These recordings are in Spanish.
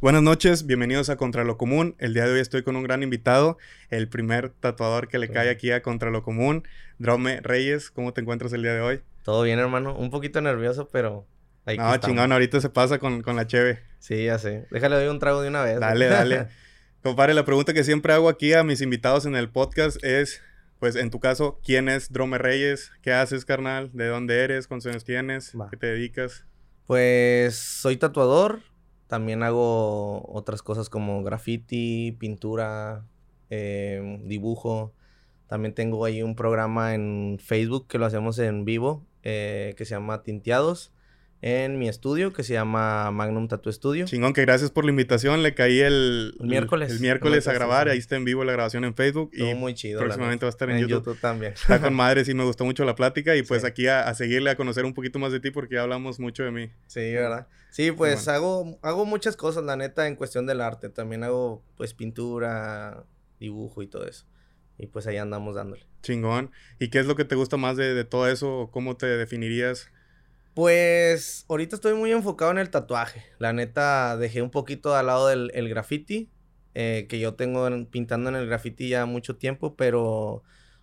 Buenas noches, bienvenidos a Contra lo Común. El día de hoy estoy con un gran invitado, el primer tatuador que le cae aquí a Contra lo Común, Drome Reyes. ¿Cómo te encuentras el día de hoy? Todo bien, hermano. Un poquito nervioso, pero. Ahí no, chingón, ahorita se pasa con, la cheve. Sí, ya sé. Déjale doy un trago de una vez. Dale, dale. Compadre, la pregunta que siempre hago aquí a mis invitados en el podcast es: pues en tu caso, ¿quién es Drome Reyes? ¿Qué haces, carnal? ¿De dónde eres? ¿Cuántos años tienes? ¿Qué te dedicas? Pues soy tatuador, también hago otras cosas como graffiti, pintura, em, dibujo. También tengo ahí un programa en Facebook que lo hacemos en vivo, eh, que se llama Tinteados en mi estudio que se llama Magnum Tattoo Studio. Chingón, que gracias por la invitación. Le caí el, miércoles. El, miércoles a grabar. Ahí está en vivo la grabación en Facebook. y muy chido. Próximamente va a estar en, YouTube. también. Está con madre, sí, me gustó mucho la plática. Y pues aquí a, seguirle a conocer un poquito más de ti porque ya hablamos mucho de mí. Sí, ¿verdad? Sí, pues hago, hago muchas cosas, la neta, en cuestión del arte. También hago pues pintura, dibujo y todo eso. Y pues ahí andamos dándole. Chingón. ¿Y qué es lo que te gusta más de, de todo eso? ¿Cómo te definirías? Pues ahorita estoy muy enfocado en el tatuaje. La neta, dejé un poquito al lado del el graffiti, eh, que yo tengo pintando en el graffiti ya mucho tiempo, pero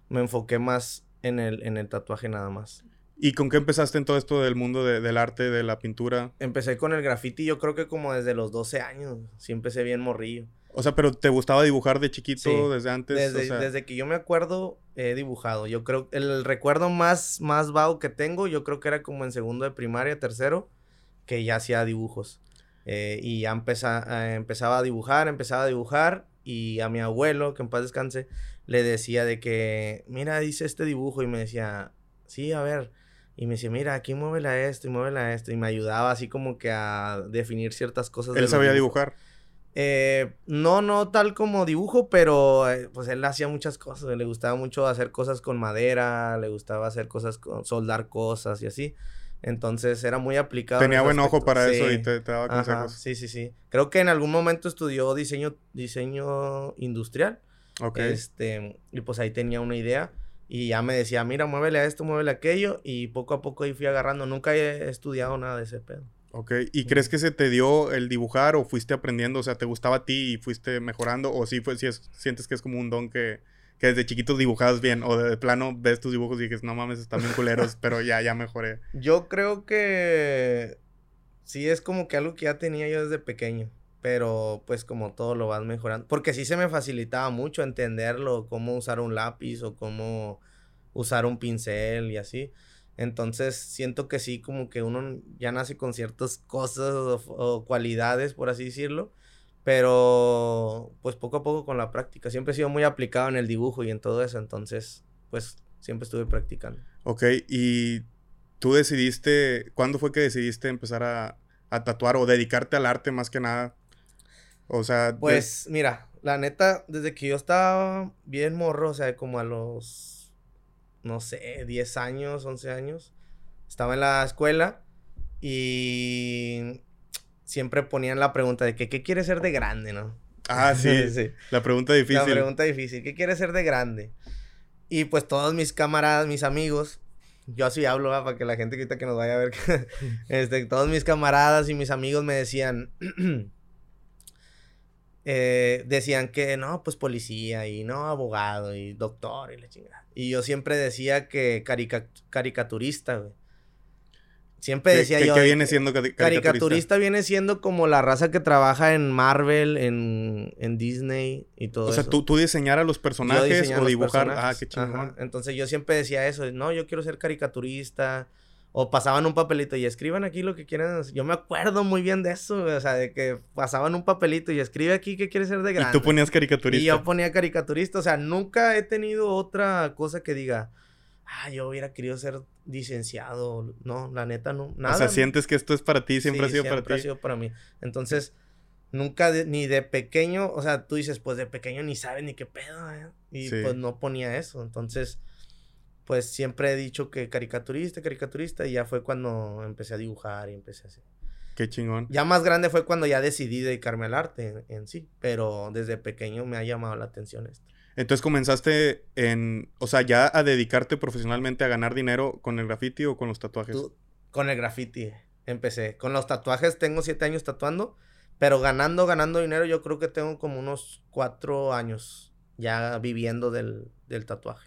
me enfoqué más en el, en el tatuaje nada más. ¿Y con qué empezaste en todo esto del mundo del arte, de la pintura? Empecé con el graffiti yo creo que como desde los 12 años. Sí empecé bien morrillo. O sea, pero ¿te gustaba dibujar de chiquito desde antes? Desde, que yo me acuerdo, he dibujado. Yo creo, el recuerdo más, más vago que tengo, yo creo que era como en segundo de primaria, tercero, que ya hacía dibujos. Eh, y ya empezaba, eh, empezaba a dibujar, empezaba a dibujar, y a mi abuelo, que en paz descanse, le decía de que, mira, dice este dibujo, y me decía, sí, a ver, y me decía, mira, aquí muévela esto y muévela a esto, y me ayudaba así como que a definir ciertas cosas. ¿Él sabía dibujar? Eh, no, no tal como dibujo, pero eh, pues él hacía muchas cosas. Le gustaba mucho hacer cosas con madera, le gustaba hacer cosas con soldar cosas y así. Entonces era muy aplicado. Tenía buen ojo para eso y te, daba consejos. sí, sí, sí. Creo que en algún momento estudió diseño, diseño industrial. Ok. Este, y pues ahí tenía una idea. Y ya me decía, mira, muévele a esto, muévele a aquello. Y poco a poco ahí fui agarrando. Nunca he estudiado nada de ese pedo. Ok, ¿y crees que se te dio el dibujar o fuiste aprendiendo? O sea, ¿te gustaba a ti y fuiste mejorando? ¿O sí, fue, si sientes que es como un don que, que desde chiquito dibujabas bien? ¿O de plano ves tus dibujos y dices, no mames, están bien culeros, pero ya, ya mejoré? Yo creo que sí es como que algo que ya tenía yo desde pequeño. Pero pues como todo lo vas mejorando. Porque sí se me facilitaba mucho entenderlo, cómo usar un lápiz o cómo usar un pincel y así. Entonces siento que sí, como que uno ya nace con ciertas cosas o, cualidades, por así decirlo. Pero pues poco a poco con la práctica. Siempre he sido muy aplicado en el dibujo y en todo eso. Entonces, pues siempre estuve practicando. Ok, y tú decidiste, ¿cuándo fue que decidiste empezar a, a tatuar o dedicarte al arte más que nada? O sea... Pues mira, la neta, desde que yo estaba bien morro, o sea, como a los no sé, 10 años, 11 años. Estaba en la escuela y siempre ponían la pregunta de que qué quiere ser de grande, ¿no? Ah, sí, sí. La pregunta difícil. La pregunta difícil. ¿Qué quiere ser de grande? Y pues todos mis camaradas, mis amigos, yo así hablo para que la gente que que nos vaya a ver, este, todos mis camaradas y mis amigos me decían, eh, decían que no, pues policía y no abogado y doctor y la chingada. Y yo siempre decía que caricaturista, güey. Siempre decía yo. ¿Qué viene siendo caricaturista? Caricaturista viene siendo como la raza que trabaja en Marvel, en, en Disney y todo eso. O sea, ¿tú, tú diseñar a los personajes o dibujar. Ah, qué chingón. Entonces yo siempre decía eso. No, yo quiero ser caricaturista. O pasaban un papelito y escriban aquí lo que quieran. Yo me acuerdo muy bien de eso, o sea, de que pasaban un papelito y escribe aquí qué quieres ser de grande. Y tú ponías caricaturista. Y yo ponía caricaturista, o sea, nunca he tenido otra cosa que diga, ah, yo hubiera querido ser licenciado. No, la neta no, nada. O sea, sientes que esto es para ti, siempre ha sido para ti. Siempre ha sido para mí. Entonces, nunca ni de pequeño, o sea, tú dices, pues de pequeño ni sabes ni qué pedo, ¿eh? Y pues no ponía eso. Entonces, pues siempre he dicho que caricaturista, caricaturista, y ya fue cuando empecé a dibujar y empecé a hacer. Qué chingón. Ya más grande fue cuando ya decidí dedicarme al arte en, sí, pero desde pequeño me ha llamado la atención esto. Entonces comenzaste en, o sea, ya a dedicarte profesionalmente a ganar dinero con el graffiti o con los tatuajes. con el graffiti empecé. Con los tatuajes tengo siete años tatuando, Pero ganando, ganando dinero, yo creo que tengo como unos cuatro años ya viviendo del, del tatuaje.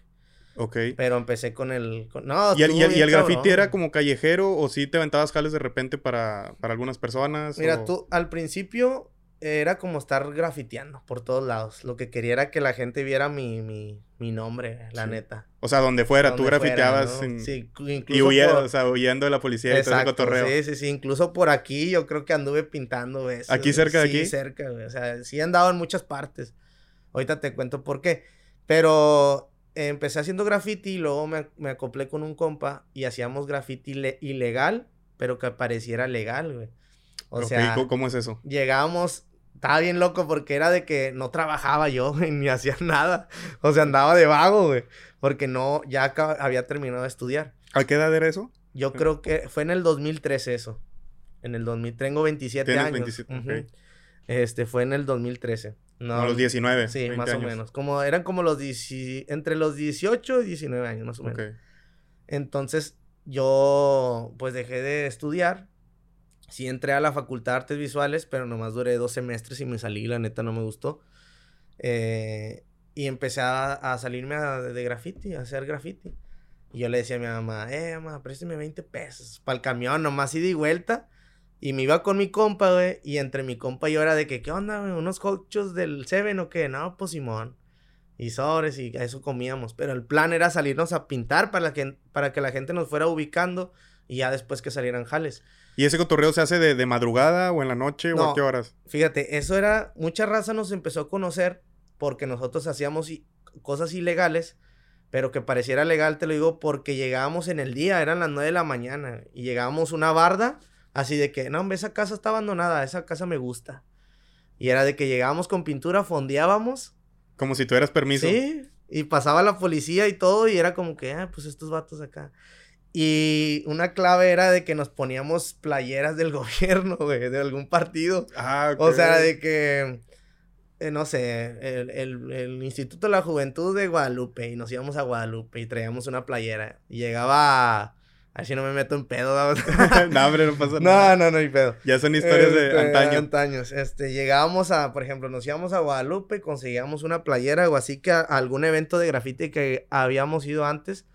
Ok. Pero empecé con el... con- No, ¿Y el, y el- y el graffiti era como callejero o sí te aventabas jales de repente para, para algunas personas? Mira, o- tú al principio era como estar grafiteando por todos lados. Lo que quería era que la gente viera mi, mi, mi nombre, la Sí. neta. O sea, donde fuera, tú Donde fuera, grafiteabas ¿no? sin- Sí, y incluso huía- por- o sea, huyendo de la policía y todo ese Exacto, cotorreo. sí, sí, sí. Incluso por aquí yo creo que anduve pintando veces. ¿Aquí cerca de Sí, aquí? cerca, güey. O sea, sí he andado en muchas partes. Ahorita te cuento por qué. Pero eh, empecé haciendo graffiti y luego me, me acoplé con un compa y hacíamos graffiti le- ilegal, pero que pareciera legal, güey. O sea, ¿cómo- ¿cómo es eso? llegábamos, estaba bien loco porque era de que no trabajaba yo güey, ni hacía nada. O sea, andaba de vago, güey. Porque no, ya había terminado de estudiar. ¿A qué edad era eso? Yo creo que fue en el 2013 eso. En el 2000, tengo 27 Tienes años. 27, Ujú. ok. Este, fue en el 2013. No, los 19. Sí, 20 más años. o menos. Como, eran como los 10 entre los 18 y 19 años, más o menos. Ok. Entonces, yo pues dejé de estudiar. Sí entré a la Facultad de Artes Visuales, pero nomás duré dos semestres y me salí, la neta no me gustó. Eh, y empecé a, a salirme a- de graffiti, a hacer graffiti. Y yo le decía a mi mamá, eh, mamá, préstame 20 pesos para el camión, nomás ida y vuelta. Y me iba con mi compa, güey, y entre mi compa y yo era de que, ¿qué onda, güey? ¿Unos cochos del Seven o qué? No, pues Simón. Y sobres, y a eso comíamos. Pero el plan era salirnos a pintar para que, para que la gente nos fuera ubicando y ya después que salieran jales. ¿Y ese cotorreo se hace de, de madrugada o en la noche o a qué horas? Fíjate, eso era, mucha raza nos empezó a conocer porque nosotros hacíamos cosas ilegales, pero que pareciera legal, te lo digo, porque llegábamos en el día, eran las 9 de la mañana, y llegábamos a una barda, así de que, no, hombre, esa casa está abandonada, esa casa me gusta. Y era de que llegábamos con pintura, fondeábamos, Como si tuvieras permiso. Sí, y pasaba la policía y todo, y era como que, ah, pues estos vatos acá. Y una clave era de que nos poníamos playeras del gobierno, güey, de algún partido. Ah, O sea, de que, eh, no sé, el, el- el Instituto de la Juventud de Guadalupe, y nos íbamos a Guadalupe y traíamos una playera. Y llegaba, a ver si no me meto en pedo. ¿no? no, hombre, no pasa nada. no, no, no hay pedo. Ya son historias de Este, antaño. antaños. Este, llegábamos a, por ejemplo, nos íbamos a Guadalupe, conseguíamos una playera o así que a, algún evento de grafiti que habíamos ido antes.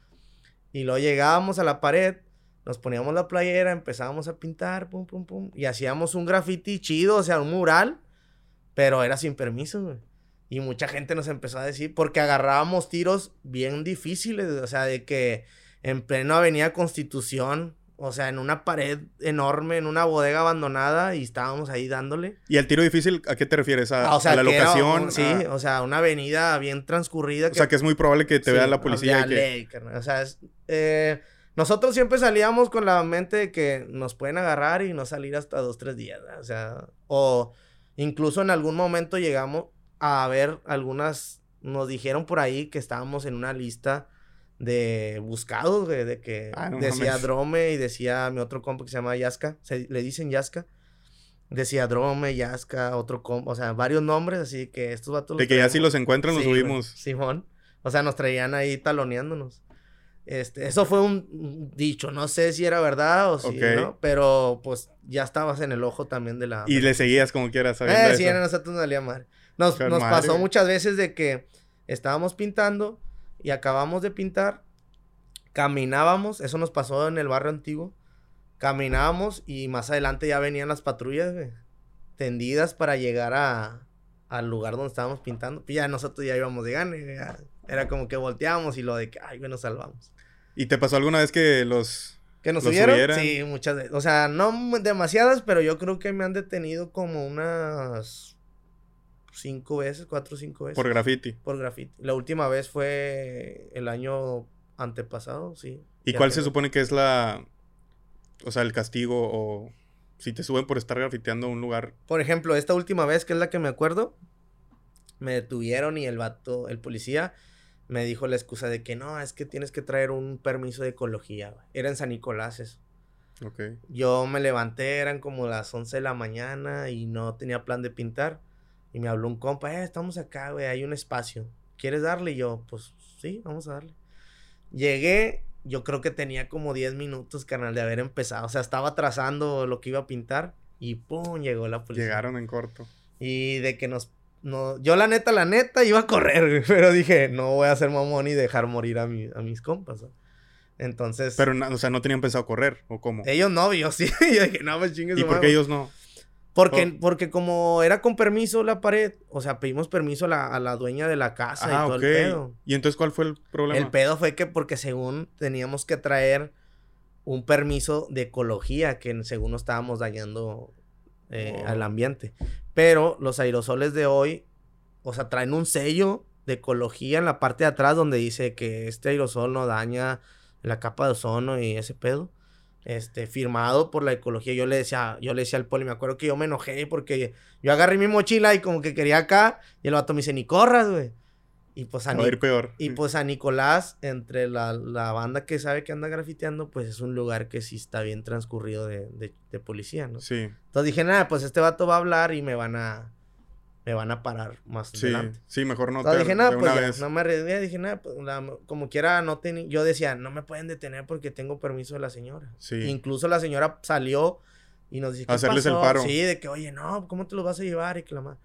Y luego llegábamos a la pared, nos poníamos la playera, empezábamos a pintar, pum, pum, pum. Y hacíamos un grafiti chido, o sea, un mural, pero era sin permiso, güey. Y mucha gente nos empezó a decir, porque agarrábamos tiros bien difíciles, o sea, de que en pleno Avenida Constitución, o sea, en una pared enorme, en una bodega abandonada, y estábamos ahí dándole. ¿Y el tiro difícil a qué te refieres? ¿A, Ah, o sea, a la que locación? un- sí, Ah, o sea, una avenida bien transcurrida. o sea, que es muy probable que te vea la policía. y que... ley, carnal, O sea, es- eh, nosotros siempre salíamos con la mente de que nos pueden agarrar y no salir hasta dos, tres días. O sea, o incluso en algún momento llegamos a ver algunas, nos dijeron por ahí que estábamos en una lista de buscados, güey, de que Ah, no decía mames. Drome y decía mi otro compa que se llama Yaska, se, le dicen Yaska. Decía Drome, Yaska, otro compa, o sea, varios nombres, así que estos vatos... De que ya traemos- si los encuentran, los Sí, güey, subimos. Simón. O sea, nos traían ahí taloneándonos. Este, eso fue un- dicho, no sé si era verdad o si Ok. no, pero pues ya estabas en el ojo también de la... Y le seguías como quieras, sabiendo Eh, sí, a nosotros nos. Nos, nos pasó muchas veces de que estábamos pintando y acabamos de pintar, caminábamos, eso nos pasó en el barrio antiguo, caminábamos y más adelante ya venían las patrullas, güey, tendidas para llegar a, al lugar donde estábamos pintando. Pues ya nosotros ya íbamos de gane, ya Era como que volteábamos y lo de que, ay, güey, nos salvamos. ¿Y te pasó alguna vez que los... ¿Que nos ¿Los subieron? subieran? Sí, muchas veces. O sea, no demasiadas, pero yo creo que me han detenido como unas cinco veces, cuatro o cinco veces. por graffiti? por graffiti. La última vez fue el año antepasado, sí. ¿Y cuál se supone que es la... O sea, el castigo o... Si te suben por estar grafiteando un lugar... Por ejemplo, esta última vez, que es la que me acuerdo, me detuvieron y el vato, el policía, me dijo la excusa de que no, es que tienes que traer un permiso de ecología. güey". Era en San Nicolás eso. Ok. Yo me levanté, eran como las 11 de la mañana y no tenía plan de pintar. Y me habló un compa, eh, estamos acá, güey, hay un espacio. ¿Quieres darle? Y yo, pues sí, vamos a darle. Llegué, yo creo que tenía como 10 minutos, carnal, de haber empezado. O sea, estaba trazando lo que iba a pintar. Y pum, llegó la policía. Llegaron en corto. Y de que nos... No, yo la neta, la neta, iba a correr, güey, pero dije, no voy a hacer mamón y dejar morir a, mi, a mis compas. Entonces... Pero, o sea, ¿no tenían pensado correr o cómo? Ellos no, yo sí. yo dije, no, pues chingues. ¿Y por qué ellos no? Porque, porque como era con permiso la pared, o sea, pedimos permiso a la, a la dueña de la casa y Ah, todo el pedo. ¿Y entonces cuál fue el problema? El pedo fue que porque según teníamos que traer un permiso de ecología que según no estábamos dañando eh, Oh. al ambiente. Pero los aerosoles de hoy, o sea, traen un sello de ecología en la parte de atrás donde dice que este aerosol no daña la capa de ozono y ese pedo. Este, firmado por la ecología. Yo le decía, yo le decía al poli, me acuerdo que yo me enojé porque yo agarré mi mochila y como que quería acá, y el vato me dice, ni corras, güey. Y pues a ir peor. y pues a Nicolás, entre la, la banda que sabe que anda grafiteando, pues es un lugar que sí está bien transcurrido de, de, de policía, ¿no? Sí, Entonces dije, nada, pues este vato va a hablar y me van a, me van a parar más sí, adelante. sí, mejor no te dije, de nada, una pues ya, vez. no me arriesgué, dije, nada, pues la- como quiera, no tenía, yo decía, no me pueden detener porque tengo permiso de la señora. Sí. Incluso la señora salió y nos dice, ¿qué Hacerles el paro. Sí, de que, oye, no, ¿cómo te los vas a llevar? Y que la ma-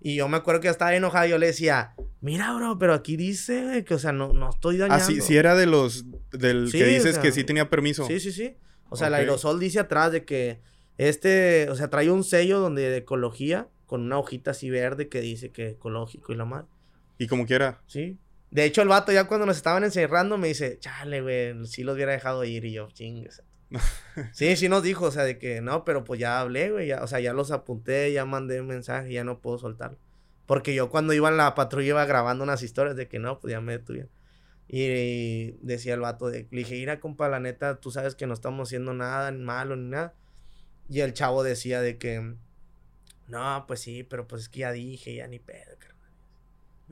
Y yo me acuerdo que estaba enojado, yo le decía, mira, bro, pero aquí dice que, o sea, no, no estoy dañando. Ah, sí, sí era de los del Sí, que o dices sea, que sí tenía permiso. Sí, sí, sí. O sea, el aerosol dice atrás de que este, o sea, trae un sello donde de ecología con una hojita así verde que dice que ecológico y la madre. Y como quiera. Sí. De hecho, el vato ya cuando nos estaban encerrando me dice, chale, güey, sí los hubiera dejado ir. Y yo, chingues. sí, sí nos dijo, o sea, de que no, pero pues ya hablé, güey. ya- o sea, ya los apunté, ya mandé un mensaje, ya no puedo soltarlo. Porque yo cuando iba en la patrulla iba grabando unas historias de que no, pues ya me detuvieron. Y decía el vato de, le dije, mira, compa, la neta, tú sabes que no estamos haciendo nada ni malo ni nada. Y el chavo decía de que, no, pues sí, pero pues es que ya dije, ya ni pedo, carnal.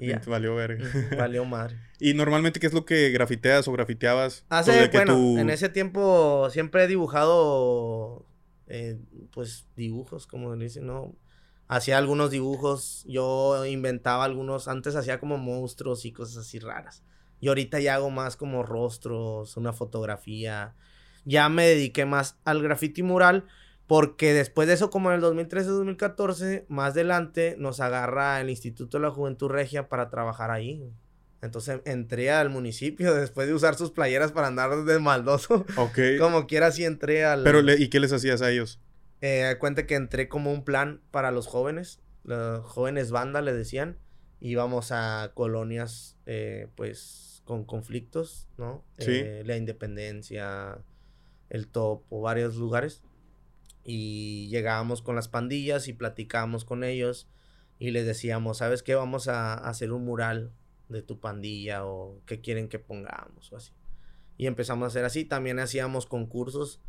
Y ya. valió verga. Valió madre. y normalmente, ¿qué es lo que grafiteas o grafiteabas? Hace, Pues que bueno, tú- en ese tiempo siempre he dibujado, eh, pues, dibujos, como dicen, ¿no? Hacía algunos dibujos, yo inventaba algunos, antes hacía como monstruos y cosas así raras. Y ahorita ya hago más como rostros, una fotografía. Ya me dediqué más al graffiti mural, porque después de eso, como en el 2013-2014, más adelante nos agarra el Instituto de la Juventud Regia para trabajar ahí. Entonces entré al municipio después de usar sus playeras para andar de maldoso. Ok. Como quiera, sí entré al. Pero, ¿y qué les hacías a ellos? Eh, cuenta que entré como un plan para los jóvenes. Los jóvenes banda le decían. Íbamos a colonias, eh, pues, con conflictos, ¿no? Sí. Eh, la Independencia, el Topo, varios lugares. Y llegábamos con las pandillas y platicábamos con ellos. Y les decíamos, ¿sabes qué? Vamos a, hacer un mural de tu pandilla o qué quieren que pongamos o así. Y empezamos a hacer así. También hacíamos concursos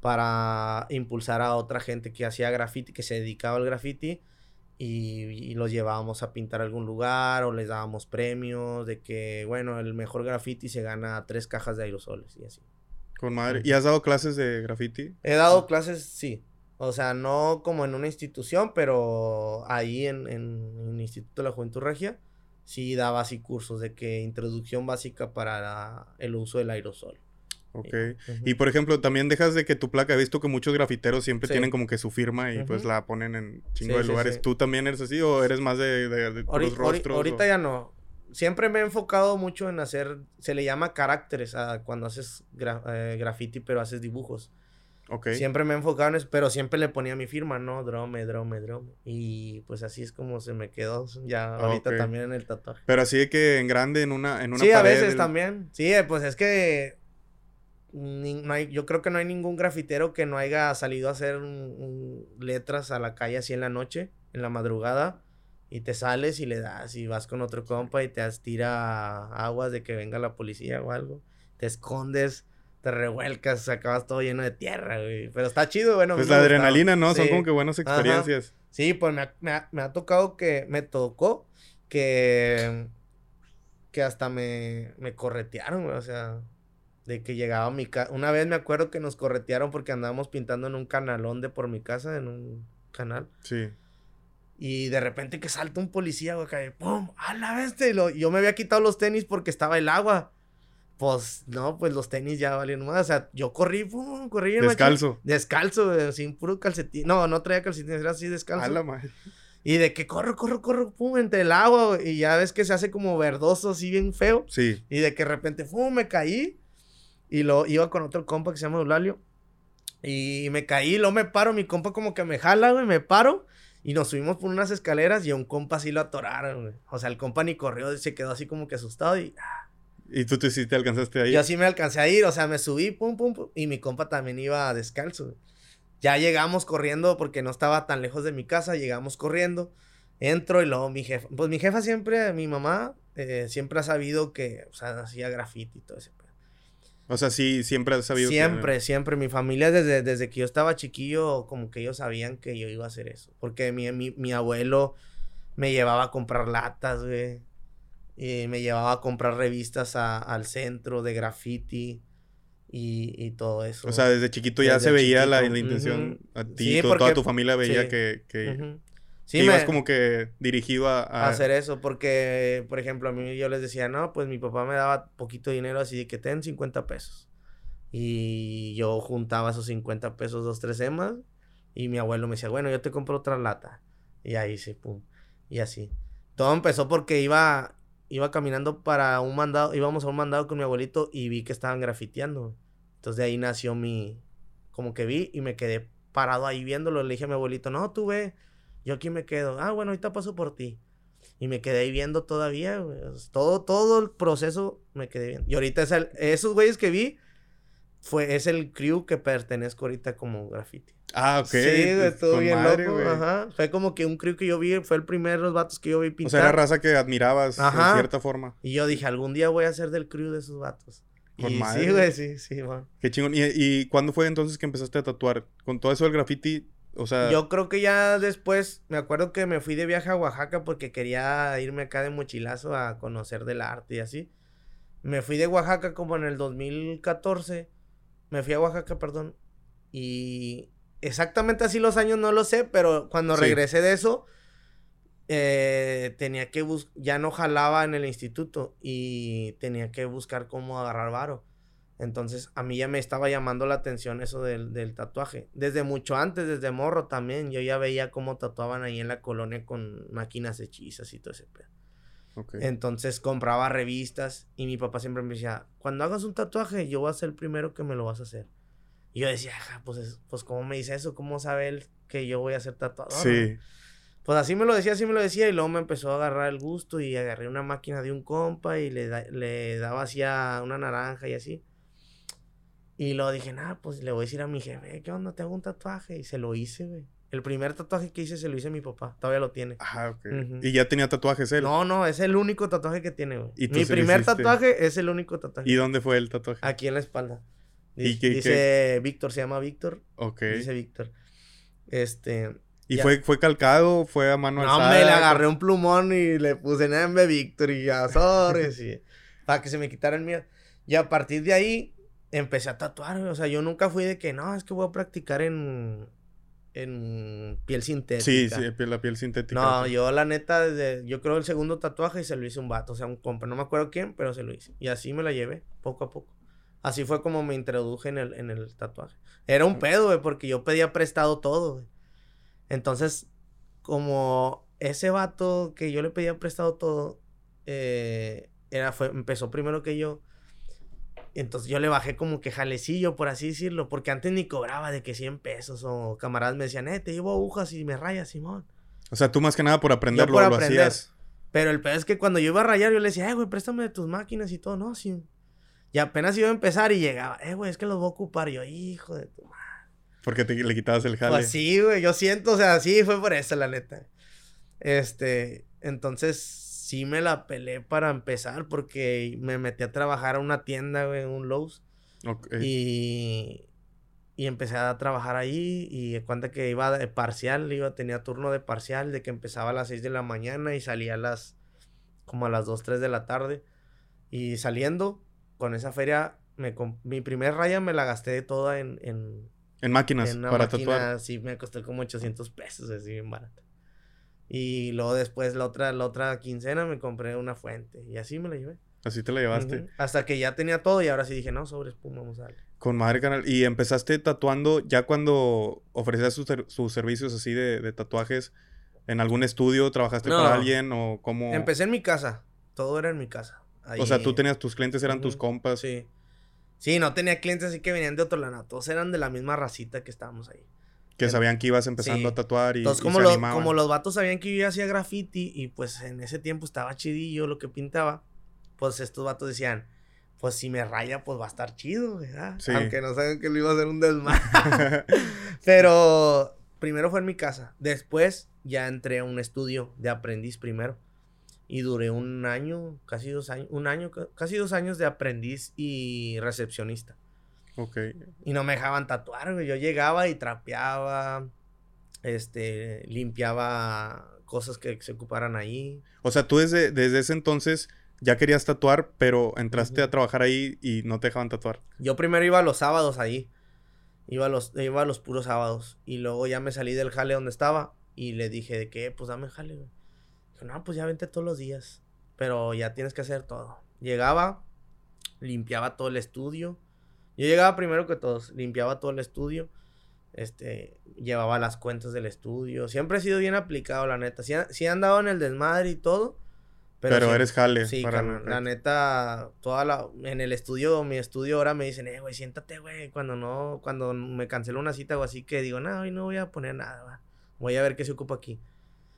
para impulsar a otra gente que hacía graffiti, que se dedicaba al graffiti. Y, los llevábamos a pintar algún lugar o les dábamos premios de que, bueno, el mejor graffiti se gana tres cajas de aerosoles y así. Con madre. ¿Y has dado clases de graffiti? He dado clases, sí. O sea, no como en una institución, pero ahí en, en el Instituto de la Juventud Regia, sí daba así cursos de que introducción básica para la- el uso del aerosol. Ok. Ujú. Y por ejemplo, también dejas de que tu placa, he visto que muchos grafiteros siempre Sí. tienen como que su firma y pues la ponen en chingo Sí, de lugares. sí. ¿Tú también eres así o eres más de, de, de puros rostros? ahorita o- ya no. Siempre me he enfocado mucho en hacer, se le llama caracteres a cuando haces gra- eh, graffiti, pero haces dibujos. Ok. Siempre me he enfocado en eso, pero siempre le ponía mi firma, ¿no? Drome, drome, drome. Y pues así es como se me quedó ya ahorita también en el tatuaje. Pero así de que en grande, en una, en una Sí, a veces el- también. Sí, eh, pues es que ni- no hay, yo creo que no hay ningún grafitero que no haya salido a hacer un- un- letras a la calle así en la noche, en la madrugada, y te sales y le das y vas con otro compa y te as- tira aguas de que venga la policía o algo. Te escondes, te revuelcas, acabas todo lleno de tierra, güey. Pero está chido, bueno. Pues la adrenalina, ¿no? Son Sí. como que buenas Ajá. experiencias. Sí, pues me ha, me ha- me ha tocado que, me tocó que, que hasta me, me corretearon, güey, o sea, de que llegaba a mi casa. Una vez me acuerdo que nos corretearon porque andábamos pintando en un canalón de por mi casa, en un canal. Sí. Y de repente que salta un policía, güey, de ¡pum! ¡A la bestia! Y lo- yo me había quitado los tenis porque estaba el agua. Pues, no, pues los tenis ya valieron más. O sea, yo corrí, pum, corrí. Descalzo. machín. Descalzo, güey, sin puro calcetín. No, no traía calcetines, era así descalzo. A la madre. Y de que corro, corro, corro, pum, entre el agua, güey, y ya ves que se hace como verdoso, así bien feo. Sí. Y de que de repente, pum, me caí. Y lo iba con otro compa que se llama Eulalio. Y me caí, luego me paro, mi compa como que me jala, güey, me paro. Y nos subimos por unas escaleras y a un compa así lo atoraron, güey. O sea, el compa ni corrió, se quedó así como que asustado y ¿Y tú te, sí te alcanzaste ahí? yo así me alcancé a ir, o sea, me subí, pum, pum, pum, y mi compa también iba descalzo. güey. Ya llegamos corriendo porque no estaba tan lejos de mi casa, llegamos corriendo, entro y luego mi jefa, pues mi jefa siempre, mi mamá, eh, siempre ha sabido que, o sea, hacía graffiti y todo ese. O sea, sí, siempre has sabido que- Siempre, siempre. Mi familia, desde, desde que yo estaba chiquillo, como que ellos sabían que yo iba a hacer eso. Porque mi, mi, mi abuelo me llevaba a comprar latas, güey. Y me llevaba a comprar revistas a- al centro de graffiti y, y todo eso. O sea, desde chiquito ya Desde se veía la, la intención a ti, Sí, porque- toda tu familia veía sí. que, que Sí, ibas me- como que dirigido a, a- a hacer eso, porque, por ejemplo, a mí yo les decía, no, pues mi papá me daba poquito dinero, así de que ten 50 pesos. Y yo juntaba esos 50 pesos, dos, tres emas, y mi abuelo me decía, bueno, yo te compro otra lata. Y ahí sí, pum, y así. Todo empezó porque iba, iba caminando para un mandado, íbamos a un mandado con mi abuelito y vi que estaban grafiteando. Entonces de ahí nació mi, como que vi y me quedé parado ahí viéndolo. Le dije a mi abuelito, no, tú ve, yo aquí me quedo. Ah, bueno, ahorita paso por ti. Y me quedé ahí viendo todavía, güey. O Todo, todo el proceso me quedé viendo. Y ahorita es el- esos güeyes que vi, fue, es el crew que pertenezco ahorita como graffiti. Ah, ok. sí, güey, pues, estuvo bien madre, loco. güey. Fue Fue como que un crew que yo vi, fue el primero de los vatos que yo vi O pintar. sea, era raza que admirabas Ajá. de cierta forma. y yo dije, algún día voy a ser del crew de esos vatos. Con y madre. sí, güey, sí, sí. Qué chingón. ¿Y, ¿Y cuándo fue entonces que empezaste a tatuar? Con todo eso del graffiti, o sea... Yo creo que ya después, me acuerdo que me fui de viaje a Oaxaca porque quería irme acá de mochilazo a conocer del arte y así. Me fui de Oaxaca como en el 2014. Me fui a Oaxaca, perdón. Y exactamente así los años no lo sé, pero cuando Sí. regresé de eso, eh, tenía que buscar, ya no jalaba en el instituto y tenía que buscar cómo agarrar varo. Entonces, a mí ya me estaba llamando la atención eso del, del tatuaje. Desde mucho antes, desde morro también, yo ya veía cómo tatuaban ahí en la colonia con máquinas hechizas y todo ese pedo. Entonces compraba revistas y mi papá siempre me decía, cuando hagas un tatuaje, yo voy a ser el primero que me lo vas a hacer. Y yo decía, "Ajá, pues, es- pues ¿cómo me dice eso? ¿Cómo sabe él que yo voy a ser tatuador? Sí. Pues así me lo decía, así me lo decía, y luego me empezó a agarrar el gusto y agarré una máquina de un compa y le, da- le daba así a una naranja y así. Y luego dije, nah, pues le voy a decir a mi jefe, ¿qué onda? Te hago un tatuaje. Y se lo hice, güey. El primer tatuaje que hice se lo hice a mi papá, todavía lo tiene. Ah, ok. Ujú. Y ya tenía tatuajes él. No, no, es el único tatuaje que tiene, güey. Y Mi primer tatuaje es el único tatuaje. ¿Y dónde fue el tatuaje? Aquí en la espalda. ¿Y Dice, qué- qué? dice Víctor, se llama Víctor. Ok. Dice Víctor. Este. ¿Y ya. fue, fue calcado? ¿Fue a mano No, alzada? me le agarré un plumón y le puse Nembe Víctor y ya, sorry, sí, para que se me quitara el miedo. Y a partir de ahí empecé a tatuar, o sea, yo nunca fui de que, no, es que voy a practicar en, en piel sintética. Sí, sí, la piel sintética. No, yo la neta, desde, yo creo el segundo tatuaje y se lo hice un vato, o sea, un compa, no me acuerdo quién, pero se lo hice. Y así me la llevé, poco a poco. Así fue como me introduje en el, en el tatuaje. Era un pedo, güey, porque yo pedía prestado todo, güey. Entonces, como ese vato que yo le pedía prestado todo, eh, era, fue, empezó primero que yo. Entonces yo le bajé como que jalecillo, por así decirlo, porque antes ni cobraba de que 100 pesos o camaradas me decían, eh, te llevo agujas y me rayas, Simón. O sea, tú más que nada por aprenderlo por lo aprender. hacías. Pero el pedo es que cuando yo iba a rayar, yo le decía, eh, güey, préstame de tus máquinas y todo. No, sí. Y apenas iba a empezar y llegaba, eh, güey, es que los voy a ocupar. Y yo, hijo de tu madre. Porque te, le quitabas el jale. Pues sí, güey, yo siento, o sea, sí, fue por eso, la neta. Este, entonces sí me la pelé para empezar porque me metí a trabajar a una tienda, güey, un Lowe's. Y, y empecé a trabajar ahí y cuenta que iba de parcial, iba, tenía turno de parcial de que empezaba a las 6 de la mañana y salía a las como a las 2, 3 de la tarde. Y saliendo con esa feria, me mi primer raya me la gasté toda en, en, En máquinas en una para máquina, tatuar. sí, me costó como 800 pesos, así bien barata. Y luego después la otra, la otra quincena me compré una fuente y así me la llevé. Así te la llevaste. Hasta que ya tenía todo y ahora sí dije, no, sobre espuma, vamos a darle. Con madre canal. Y empezaste tatuando ya cuando ofrecías sus, ser- sus servicios así de, de tatuajes. ¿En algún estudio trabajaste No. para alguien o cómo? Empecé en mi casa. Todo era en mi casa. O sea, tú tenías tus clientes, eran tus compas. Sí. Sí, no tenía clientes así que venían de otro lado. Todos eran de la misma racita que estábamos ahí. Que sabían que ibas empezando Sí. a tatuar y, Entonces, y como, se lo- animaban. como los vatos sabían que yo hacía graffiti y pues en ese tiempo estaba chidillo lo que pintaba, pues estos vatos decían, pues si me raya, pues va a estar chido, ¿verdad? Sí. Aunque no saben que lo iba a hacer un desmadre. Pero primero fue en mi casa. Después ya entré a un estudio de aprendiz primero. Y duré un año, casi dos años, un año, ca- casi dos años de aprendiz y recepcionista. Ok. Y no me dejaban tatuar, güey. Yo llegaba y trapeaba, este, limpiaba cosas que se ocuparan ahí. O sea, tú desde, desde ese entonces ya querías tatuar, pero entraste a trabajar ahí y no te dejaban tatuar. Yo primero iba los sábados ahí. Iba los, iba los puros sábados. Y luego ya me salí del jale donde estaba. Y le dije de que, pues dame jale, güey. Dijo, no, pues ya vente todos los días. Pero ya tienes que hacer todo. Llegaba, limpiaba todo el estudio. Yo llegaba primero que todos. Limpiaba todo el estudio. Este, llevaba las cuentas del estudio. Siempre he sido bien aplicado, la neta. Sí, sí he andado en el desmadre y todo. Pero, eres jale. Sí, para la neta, toda la, en el estudio, mi estudio ahora me dicen, eh, güey, siéntate, güey, cuando no, cuando me cancelo una cita o así que digo, no, hoy no voy a poner nada, va. voy a ver qué se ocupa aquí.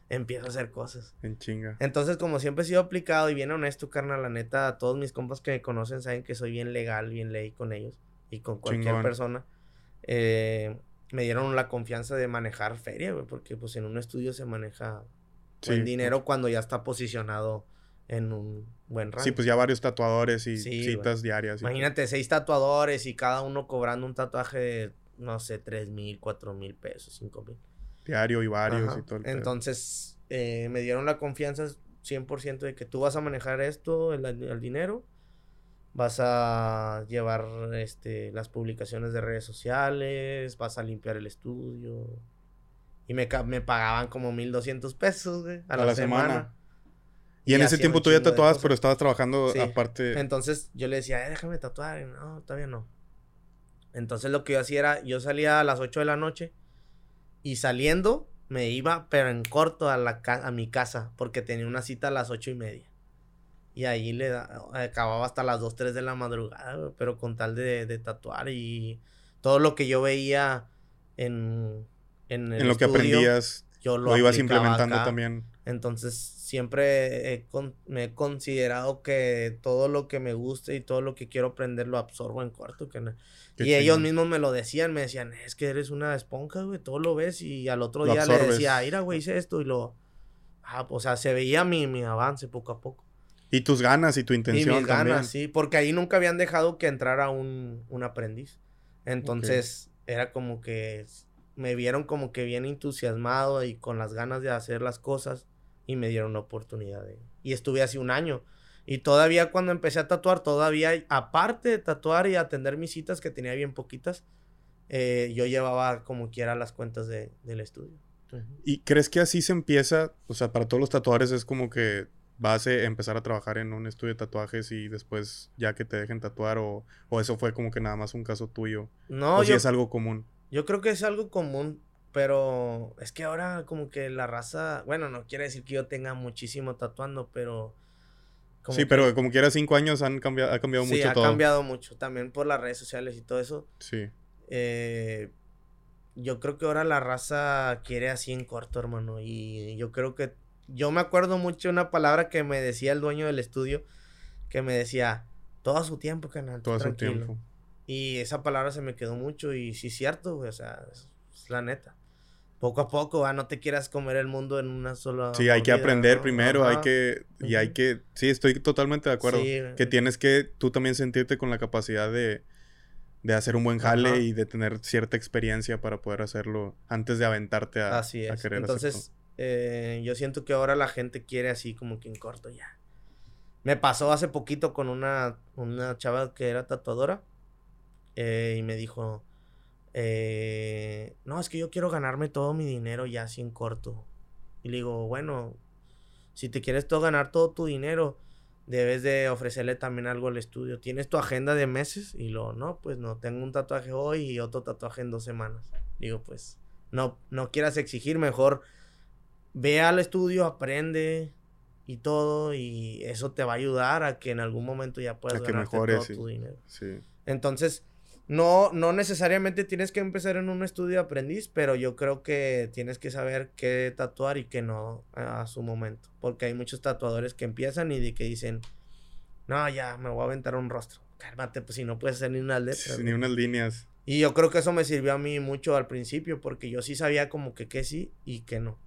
Empiezo a hacer cosas. En chinga. Entonces, como siempre he sido aplicado y bien honesto, carnal, la neta, todos mis compas que me conocen saben que soy bien legal, bien ley con ellos y con cualquier Chingón. persona. Eh, me dieron la confianza de manejar feria, güey, porque pues en un estudio se maneja buen Sí, dinero cuando ya está posicionado en un buen rango. Sí, pues ya varios tatuadores y Sí, citas diarias. y todo. Imagínate, seis tatuadores y cada uno cobrando un tatuaje de, no sé, tres mil, cuatro mil pesos, cinco mil. Diario y varios Ajá. y todo el. Entonces, eh, me dieron la confianza 100% de que tú vas a manejar esto, el, el dinero, vas a llevar este, las publicaciones de redes sociales, vas a limpiar el estudio. Y me, me pagaban como 1200 pesos, güey, a, la, semana. Y en ese tiempo tú ya tatuabas, pero estabas trabajando Sí. aparte. Entonces yo le decía, "Eh, déjame tatuar. Y no, todavía no. Entonces lo que yo hacía era, yo salía a las 8 de la noche y saliendo me iba, pero en corto, a, la a mi casa, porque tenía una cita a las ocho y media. Y ahí le da- acababa hasta las 2, 3 de la madrugada, pero con tal de, de tatuar y todo lo que yo veía en, en el en lo que aprendías, yo lo, lo, ibas implementando acá. también. Entonces, siempre he con- me he considerado que todo lo que me gusta y todo lo que quiero aprender lo absorbo en corto. Que no- Y ellos mismos me lo decían, me decían, es que eres una esponja, güey, todo lo ves y al otro Lo día le decía, mira, güey, hice esto y lo... Ah, o sea, se veía mi, mi avance poco a poco. Y tus ganas y tu Y intención mis también. ganas, sí, porque ahí nunca habían dejado que entrara un, un aprendiz. Entonces, era como que me vieron como que bien entusiasmado y con las ganas de hacer las cosas y me dieron la oportunidad de... Y estuve así un año. Y todavía cuando empecé a tatuar, todavía, aparte de tatuar y atender mis citas, que tenía bien poquitas, eh, yo llevaba como quiera las cuentas de, del estudio. ¿Y crees que así se empieza? O sea, para todos los tatuadores es como que vas a empezar a trabajar en un estudio de tatuajes y después ya que te dejen tatuar o, o eso fue como que nada más un caso tuyo. No, o si yo, es algo común. Yo creo que es algo común, pero es que ahora como que la raza, bueno, no quiere decir que yo tenga muchísimo tatuando, pero... como sí, que- pero como quiera cinco años han cambiado, ha cambiado sí, mucho ha todo. cambiado mucho, también por las redes sociales y todo eso. Sí. eh, yo creo que ahora la raza quiere así en corto, hermano, y yo creo que... Yo me acuerdo mucho una palabra que me decía el dueño del estudio, que me decía, todo a su tiempo, canal, Todo su tranquilo". tiempo. Y esa palabra se me quedó mucho y sí es cierto, güey, o sea, es, es la neta. Poco a poco, ah, no te quieras comer el mundo en una sola Sí, hay que aprender ¿no? primero, hay que, y hay que, sí, estoy totalmente de acuerdo, Sí, que güey. tienes que tú también sentirte con la capacidad de, de hacer un buen jale Ajá. y de tener cierta experiencia para poder hacerlo antes de aventarte a, Así a es. hacer Entonces, eh, yo siento que ahora la gente quiere así como que en corto ya. Me pasó hace poquito con una, una chava que era tatuadora eh, y me dijo, eh, no, es que yo quiero ganarme todo mi dinero ya así en corto. Y le digo, bueno, si te quieres todo ganar todo tu dinero, debes de ofrecerle también algo al estudio. Tienes tu agenda de meses y lo, no, pues no, tengo un tatuaje hoy y otro tatuaje en dos semanas. Digo, pues, no, no quieras exigir, mejor ve al estudio, aprende y todo y eso te va a ayudar a que en algún momento ya puedas ganar todo tu dinero. Sí. Entonces, no, no necesariamente tienes que empezar en un estudio de aprendiz, pero yo creo que tienes que saber qué tatuar y qué no a su momento. Porque hay muchos tatuadores que empiezan y de que dicen, no, ya, me voy a aventar un rostro. Cálmate, pues si no puedes hacer ni unas letras. ni unas líneas. Y yo creo que eso me sirvió a mí mucho al principio, porque yo sí sabía como que qué sí y qué no.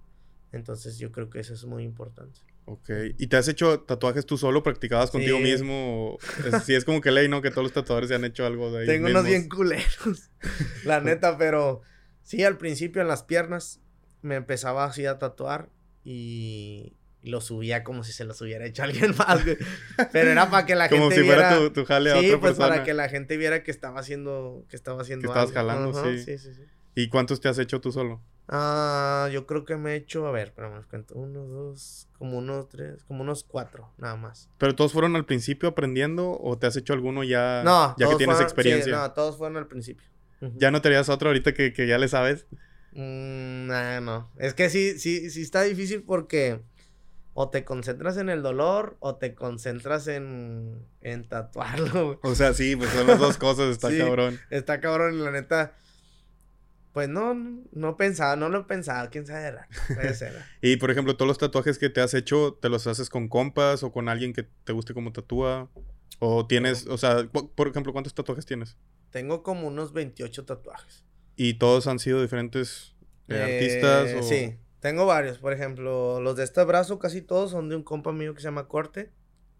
Entonces yo creo que eso es muy importante. Ok. ¿Y te has hecho tatuajes tú solo? ¿Practicabas contigo mismo? sí, es como que ley, ¿no? Que todos los tatuadores se han hecho algo de ahí. Tengo unos bien culeros. la neta, pero sí, al principio en las piernas me empezaba así a tatuar y lo subía como si se los hubiera hecho alguien más, Pero era para que la gente viera. Como si fuera tu, jale a sí, pues para que la gente viera que estaba haciendo, que estaba haciendo Que estabas jalando, sí. Sí, sí, sí. ¿Y cuántos te has hecho tú solo? Ah, yo creo que me he hecho, a ver, pero me cuento. Uno, dos, como unos tres, como unos cuatro, nada más. ¿Pero todos fueron al principio aprendiendo o te has hecho alguno ya, no, ya que tienes experiencia? no, todos fueron al principio. ¿Ya no te harías otro ahorita que, ya le sabes? Mm, no. Es que sí, sí, sí está difícil porque o te concentras en el dolor o te concentras en, en tatuarlo. O sea, sí, pues son las dos cosas, está cabrón. Está cabrón, la neta. Pues no, no pensaba, no lo he pensado, quién sabe de Puede ser. y por ejemplo, todos los tatuajes que te has hecho, ¿te los haces con compas o con alguien que te guste como tatúa? O tienes, o sea, por ejemplo, ¿cuántos tatuajes tienes? Tengo como unos 28 tatuajes. ¿Y todos han sido diferentes eh, eh, artistas? Sí, tengo varios. Por ejemplo, los de este brazo, casi todos son de un compa mío que se llama Corte.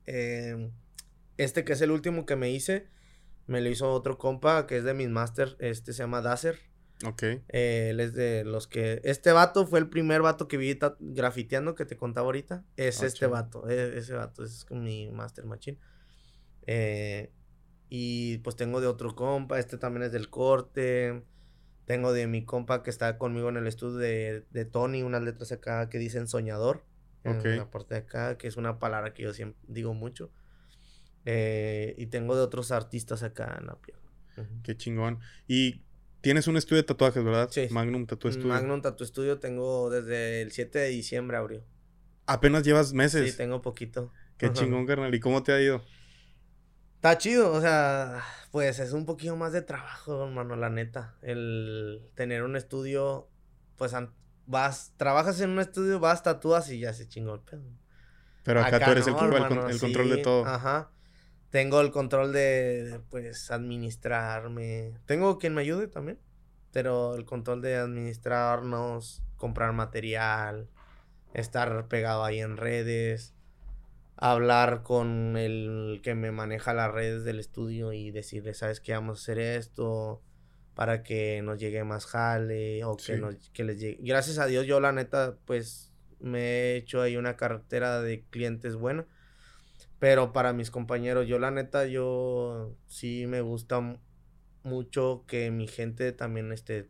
Eh, este que es el último que me hice, me lo hizo otro compa que es de mis master, este se llama Dacer. Ok. Eh, él es de los que. Este vato fue el primer vato que vi grafiteando que te contaba ahorita. Es ah, este vato. E, ese vato es mi master machine. Eh, y pues tengo de otro compa. Este también es del corte. Tengo de mi compa que está conmigo en el estudio de, de Tony, unas letras acá que dicen soñador. En la parte de acá, que es una palabra que yo siempre digo mucho. Eh, y tengo de otros artistas acá en la pierna. Qué chingón. ¿Y Tienes un estudio de tatuajes, ¿verdad? Sí. Magnum Tattoo Studio. Magnum Tattoo Studio tengo desde el 7 de diciembre abrió. ¿Apenas llevas meses? Sí, tengo poquito. Qué chingón, carnal. ¿Y cómo te ha ido? Está chido, o sea, pues es un poquito más de trabajo, hermano, la neta. El tener un estudio, pues vas, trabajas en un estudio, vas, tatúas y ya se chingó el pedo. Pero acá, tú eres el, el, control de todo. Ajá. Tengo el control de, pues, administrarme. Tengo quien me ayude también. Pero el control de administrarnos, comprar material, estar pegado ahí en redes, hablar con el que me maneja las redes del estudio y decirle, ¿sabes qué? Vamos a hacer esto para que nos llegue más jale o que, nos, que les llegue. Gracias a Dios, yo la neta, pues, me he hecho ahí una cartera de clientes buena pero para mis compañeros, yo la neta, yo sí me gusta mucho que mi gente también esté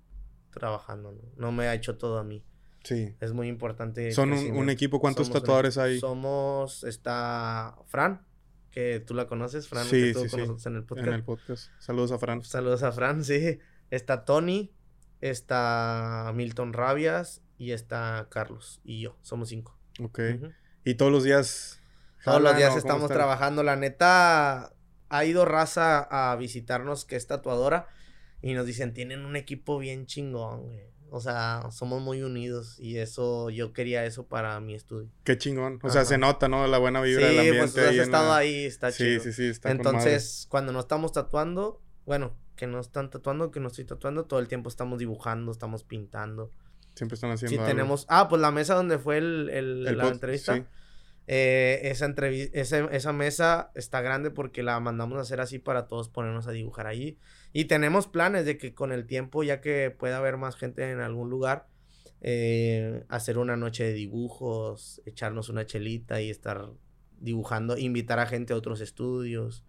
trabajando, ¿no? No me ha hecho todo a mí. Sí. Es muy importante. Son un, equipo, ¿cuántos tatuadores hay? Somos, está Fran, que tú la conoces, Fran, sí, que sí, sí. en el podcast. En el podcast. Saludos a Fran. Saludos a Fran, sí. Está Tony, está Milton Rabias y está Carlos y yo. Somos cinco. Ok. Y todos los días todos los días estamos trabajando. La neta, ha ido raza a visitarnos que es tatuadora. Y nos dicen, tienen un equipo bien chingón, güey. O sea, somos muy unidos y eso, yo quería eso para mi estudio. Qué chingón. O sea, se nota, ¿no? La buena vibra del ambiente. Sí, pues has estado ahí, está chido. Sí, sí, sí, está Entonces, cuando no estamos tatuando, bueno, que no están tatuando, que no estoy tatuando, todo el tiempo estamos dibujando, estamos pintando. Siempre están haciendo Sí, tenemos... Ah, pues la mesa donde fue el, el, la entrevista. Eh, esa, esa mesa está grande porque la mandamos a hacer así para todos ponernos a dibujar allí. Y tenemos planes de que con el tiempo, ya que pueda haber más gente en algún lugar, eh, hacer una noche de dibujos, echarnos una chelita y estar dibujando, invitar a gente a otros estudios.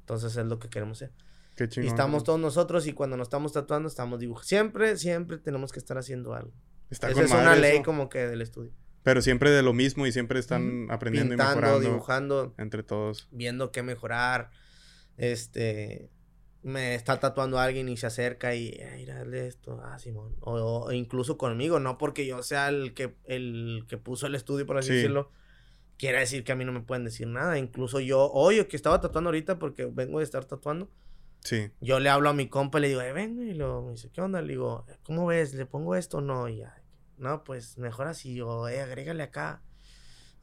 Entonces es lo que queremos hacer. y estamos todos nosotros y cuando nos estamos tatuando estamos dibujando. Siempre, siempre tenemos que estar haciendo algo. Esa es una ley como que del estudio. Pero siempre de lo mismo y siempre están aprendiendo Pintando, y mejorando dibujando, entre todos. viendo qué mejorar. Este, me está tatuando alguien y se acerca y, "Eh, mira, hazle esto, ah, Simón. O, o incluso conmigo, no porque yo sea el que, el que puso el estudio, por así Sí. decirlo. Quiere decir que a mí no me pueden decir nada. Incluso yo, hoy que estaba tatuando ahorita porque vengo de estar tatuando, Sí. yo le hablo a mi compa y le digo, eh, ven, y luego me dice, ¿qué onda? Le digo, ¿cómo ves? ¿Le pongo esto o no? Y ya, no, pues mejor así, o eh, agrégale acá.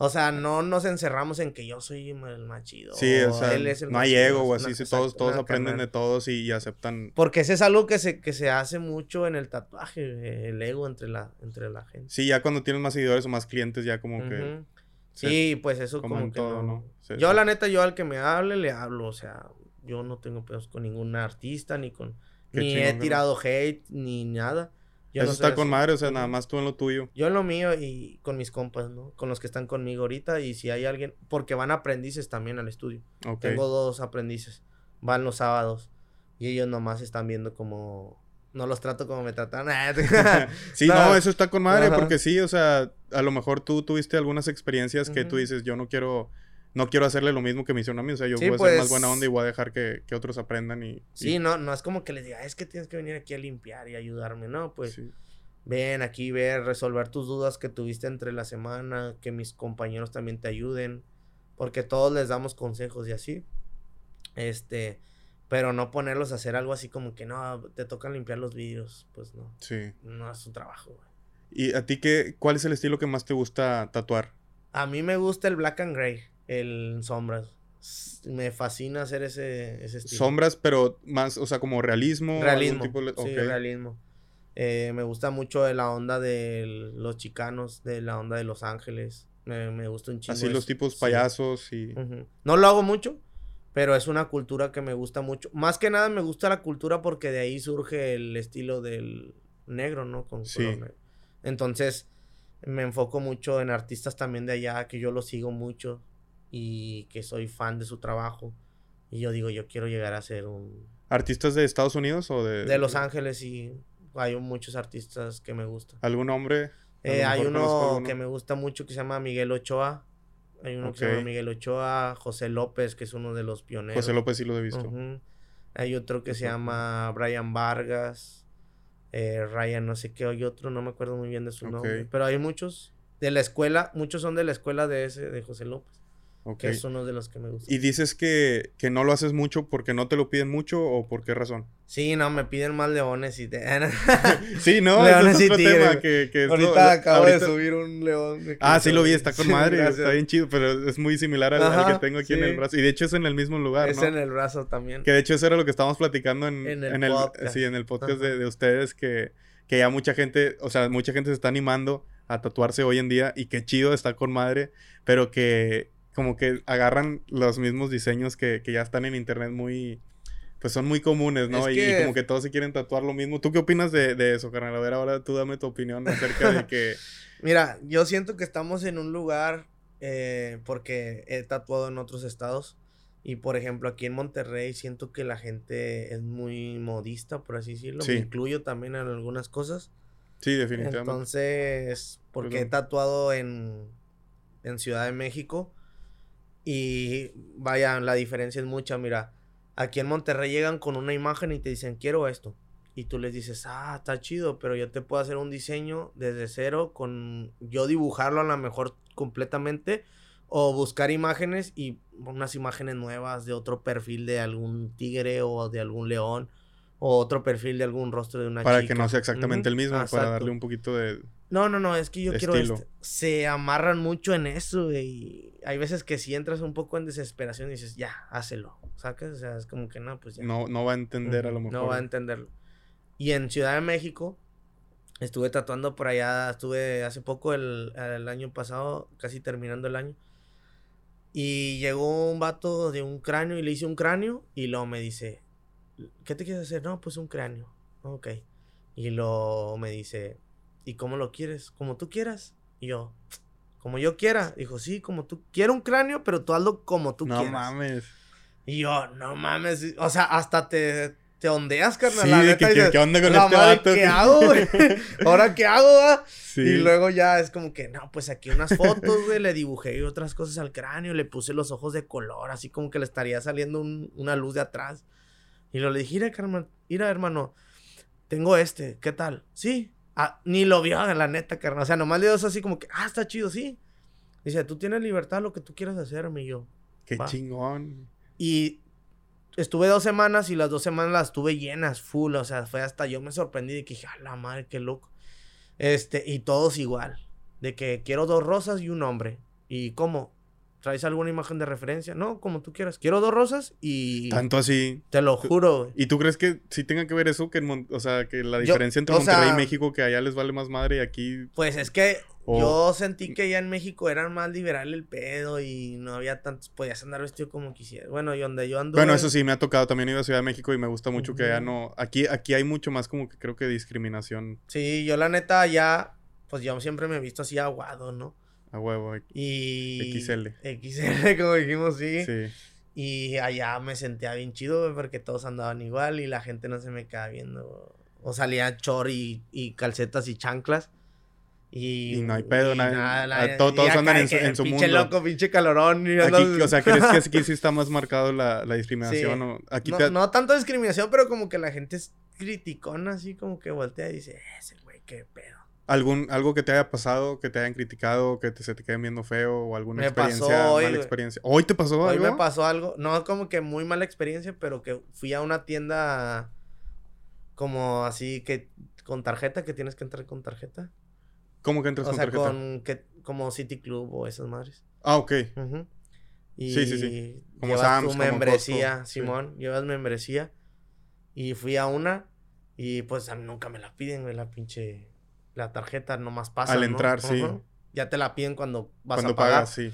O sea, no nos encerramos en que yo soy el más chido. Sí, o sea, él es el no hay ego o así, exacto, todos, todos aprenden de todos y, y aceptan. Porque ese es algo que se, que se hace mucho en el tatuaje, eh, el ego entre la, entre la gente. Sí, ya cuando tienes más seguidores o más clientes, ya como que. Sí, pues eso como como, que todo, no. Yo la neta, yo al que me hable, le hablo, o sea, yo no tengo pedos con ningún artista, ni con... Qué ni chingón, he tirado hate, ni nada. Yo Eso no está con madre, o sea, nada más tú en lo tuyo. Yo en lo mío y con mis compas, ¿no? Con los que están conmigo ahorita y si hay alguien, porque van aprendices también al estudio. Tengo dos aprendices, van los sábados y ellos nomás están viendo como... No los trato como me tratan. Sí, No. no, eso está con madre, Ajá. porque sí, o sea, a lo mejor tú tuviste algunas experiencias que tú dices, yo no quiero, no quiero hacerle lo mismo que me hicieron a mí, o sea, yo Sí, voy a ser más pues- buena onda y voy a dejar que, que otros aprendan y... y- Sí, no, no es como que les diga, es que tienes que venir aquí a limpiar y ayudarme, ¿no? Pues sí. ven aquí, ver, resolver tus dudas que tuviste entre la semana, que mis compañeros también te ayuden, porque todos les damos consejos y así. Este, pero no ponerlos a hacer algo así como que no, te tocan limpiar los vidrios, pues no, sí. no es su trabajo, güey. ¿Y a ti qué, cuál es el estilo que más te gusta tatuar? A mí me gusta el black and gray, el sombras. Me fascina hacer ese, ese estilo. Sombras, pero más, o sea, como realismo. Realismo. tipo de- Sí, realismo. Eh, me gusta mucho de la onda de los chicanos, de la onda de Los Ángeles. Me, me gusta un chingo. Así los tipos Sí. payasos y... No lo hago mucho, pero es una cultura que me gusta mucho. Más que nada me gusta la cultura porque de ahí surge el estilo del negro, ¿no? Con Sí. negro. Entonces, me enfoco mucho en artistas también de allá, que yo los sigo mucho y que soy fan de su trabajo. Y yo digo, yo quiero llegar a ser un... ¿Artistas de Estados Unidos o de...? De Los Ángeles y hay muchos artistas que me gustan. ¿Algún nombre? Eh, hay uno que me gusta mucho que se llama Miguel Ochoa. Hay uno que se llama Miguel Ochoa, José López, que es uno de los pioneros. José López sí lo he visto. Hay otro que se llama Brian Vargas, eh, Ryan no sé qué, hay otro, no me acuerdo muy bien de su nombre. Pero hay muchos de la escuela, muchos son de la escuela de ese, de José López, Que es uno de los que me gusta. ¿Y dices que, que no lo haces mucho porque no te lo piden mucho o por qué razón? Sí, no, me piden más leones y... te- Sí, no, Leones ese es y otro tigres, tema que, que Ahorita lo- acabo ahorita- de subir un león. Ah, sí lo vi, está con madre, Gracias. está bien chido, pero es muy similar al, al Ajá, que tengo aquí en el brazo. Y de hecho es en el mismo lugar, Es ¿no? en el brazo también. Que de hecho eso era lo que estábamos platicando en, En el en el, podcast. sí, en el podcast de, de ustedes, que, que ya mucha gente, o sea, mucha gente se está animando a tatuarse hoy en día y qué chido está con madre, pero que como que agarran los mismos diseños que, que ya están en internet muy, pues son muy comunes, ¿no? Es y, como que todos se quieren tatuar lo mismo. ¿Tú qué opinas de, de eso, carnal? A ver, ahora tú dame tu opinión acerca de que... Mira, yo siento que estamos en un lugar eh, porque he tatuado en otros estados y por ejemplo aquí en Monterrey siento que la gente es muy modista, por así decirlo. Sí. Me incluyo también en algunas cosas. Sí, definitivamente. Entonces, porque he tatuado en, en Ciudad de México y vaya, la diferencia es mucha. Mira, aquí en Monterrey llegan con una imagen y te dicen, quiero esto. Y tú les dices, ah, está chido, pero yo te puedo hacer un diseño desde cero con yo dibujarlo a lo mejor completamente o buscar imágenes y unas imágenes nuevas de otro perfil de algún tigre o de algún león o otro perfil de algún rostro de una para chica. que no sea exactamente el mismo, para darle un poquito de... No, no, no, es que yo quiero Estilo. este. Se amarran mucho en eso y hay veces que si entras un poco en desesperación y dices, ya, hácelo, ¿sacas? O sea, es como que no, pues ya. No, no va a entender a lo mejor. No va a entenderlo. Y en Ciudad de México, estuve tatuando por allá, estuve hace poco, el, el año pasado, casi terminando el año. Y llegó un vato de un cráneo y le hice un cráneo y luego me dice, ¿qué te quieres hacer? No, pues un cráneo. Ok. Y luego me dice, ¿y cómo lo quieres? Como tú quieras. Y yo, como yo quiera. Dijo, sí, como tú. Quiero un cráneo, pero tú hazlo como tú no quieras. mames. Y yo, no mames. O sea, hasta te, te ondeas, carnal. Sí, la neta, que, ¿qué- dices, qué onda con "La este madre, vato?" ¿Qué hago, güey? ¿Ahora qué hago, va? Sí. Y luego ya es como que, no, pues aquí unas fotos, güey, le dibujé otras cosas al cráneo, le puse los ojos de color, así como que le estaría saliendo un- una luz de atrás. Y lo le dije, mira, carnal, mira, hermano, tengo este, ¿qué tal? Sí. Ah, ni lo vio, la neta, carnal. O sea, nomás le dio eso así como que, ah, está chido, sí. Dice, tú tienes libertad, lo que tú quieras hacerme, y yo. Qué Va. chingón. Y estuve dos semanas y las dos semanas las tuve llenas, full. O sea, fue hasta yo me sorprendí de que dije, a la madre, qué loco. Este, y todos igual. De que quiero dos rosas y un hombre. ¿Y cómo? ¿Traes alguna imagen de referencia? No, como tú quieras. Quiero dos rosas y. Tanto así. Te lo juro, güey. ¿Y tú crees que sí tenga que ver eso? Que en Mon- o sea, que la Yo- diferencia entre Monterrey sea- y México, que allá les vale más madre y aquí. Pues es que yo sentí que ya en México eran más liberal el pedo y no había tantos. Podías andar vestido como quisieras. Bueno, y donde yo ando. Bueno, eso sí me ha tocado. También he ido a Ciudad de México y me gusta mucho que allá no. Aquí, aquí hay mucho más como que creo que discriminación Sí, yo la neta ya. Pues yo siempre me he visto así aguado, ¿no? A huevo. Y. XL. XL, como dijimos, sí. Sí. Y allá me sentía bien chido, güey, porque todos andaban igual y la gente no se me quedaba viendo. O salía chor y, y calcetas y chanclas. Y, Y no hay pedo, nada, todos acá andan en su- que en su pinche mundo. loco, pinche calorón. y Aquí, andas- o sea, ¿crees que aquí sí está más marcado la, la discriminación? Sí. o aquí no, te- no tanto discriminación, pero como que la gente es criticona, así como que voltea y dice, ese güey, qué pedo. Algún, algo que te haya pasado, que te hayan criticado, que te, se te queden viendo feo o alguna Me pasó experiencia, hoy, mala experiencia. ¿Hoy te pasó Hoy algo? me pasó algo, no como que muy mala experiencia, pero que fui a una tienda como así que con tarjeta, que tienes que entrar con tarjeta. ¿Cómo que entras O con sea, tarjeta? con que, como City Club o esas madres. Ah, ok. Y Sí, sí, sí. Como llevas Sam's, tu como membresía, Costco, sí. Simón, llevas membresía. Y fui a una y pues a mí nunca me la piden, güey, la pinche, la tarjeta nomás pasa. Al entrar, sí. Ya te la piden cuando vas Cuando a pagar. pagas, sí.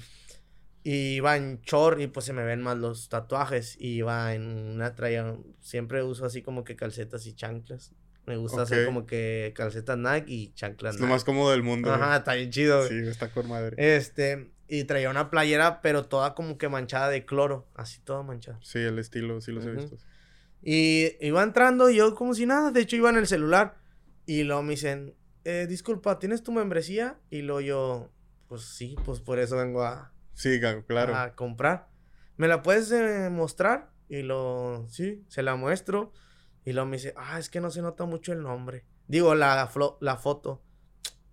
Y iba en short y pues se me ven más los tatuajes. Y iba en una traía. Siempre uso así como que calcetas y chanclas. Me gusta hacer como que calcetas Nike y chanclas Es lo más cómodo del mundo. güey. Ajá, está bien chido, güey. Sí, está con madre. Este, y traía una playera, pero toda como que manchada de cloro. Así toda manchada. Sí, el estilo, sí los he Ujú. visto. Y iba entrando y yo como si nada. De hecho, iba en el celular. Y luego me dicen, eh, disculpa, ¿tienes tu membresía? Y luego yo, pues sí, pues por eso vengo a, Sí, claro. a comprar. ¿Me la puedes eh, mostrar? Y lo, sí, se la muestro. Y luego me dice, ah, es que no se nota mucho el nombre. Digo, la, flo- la foto.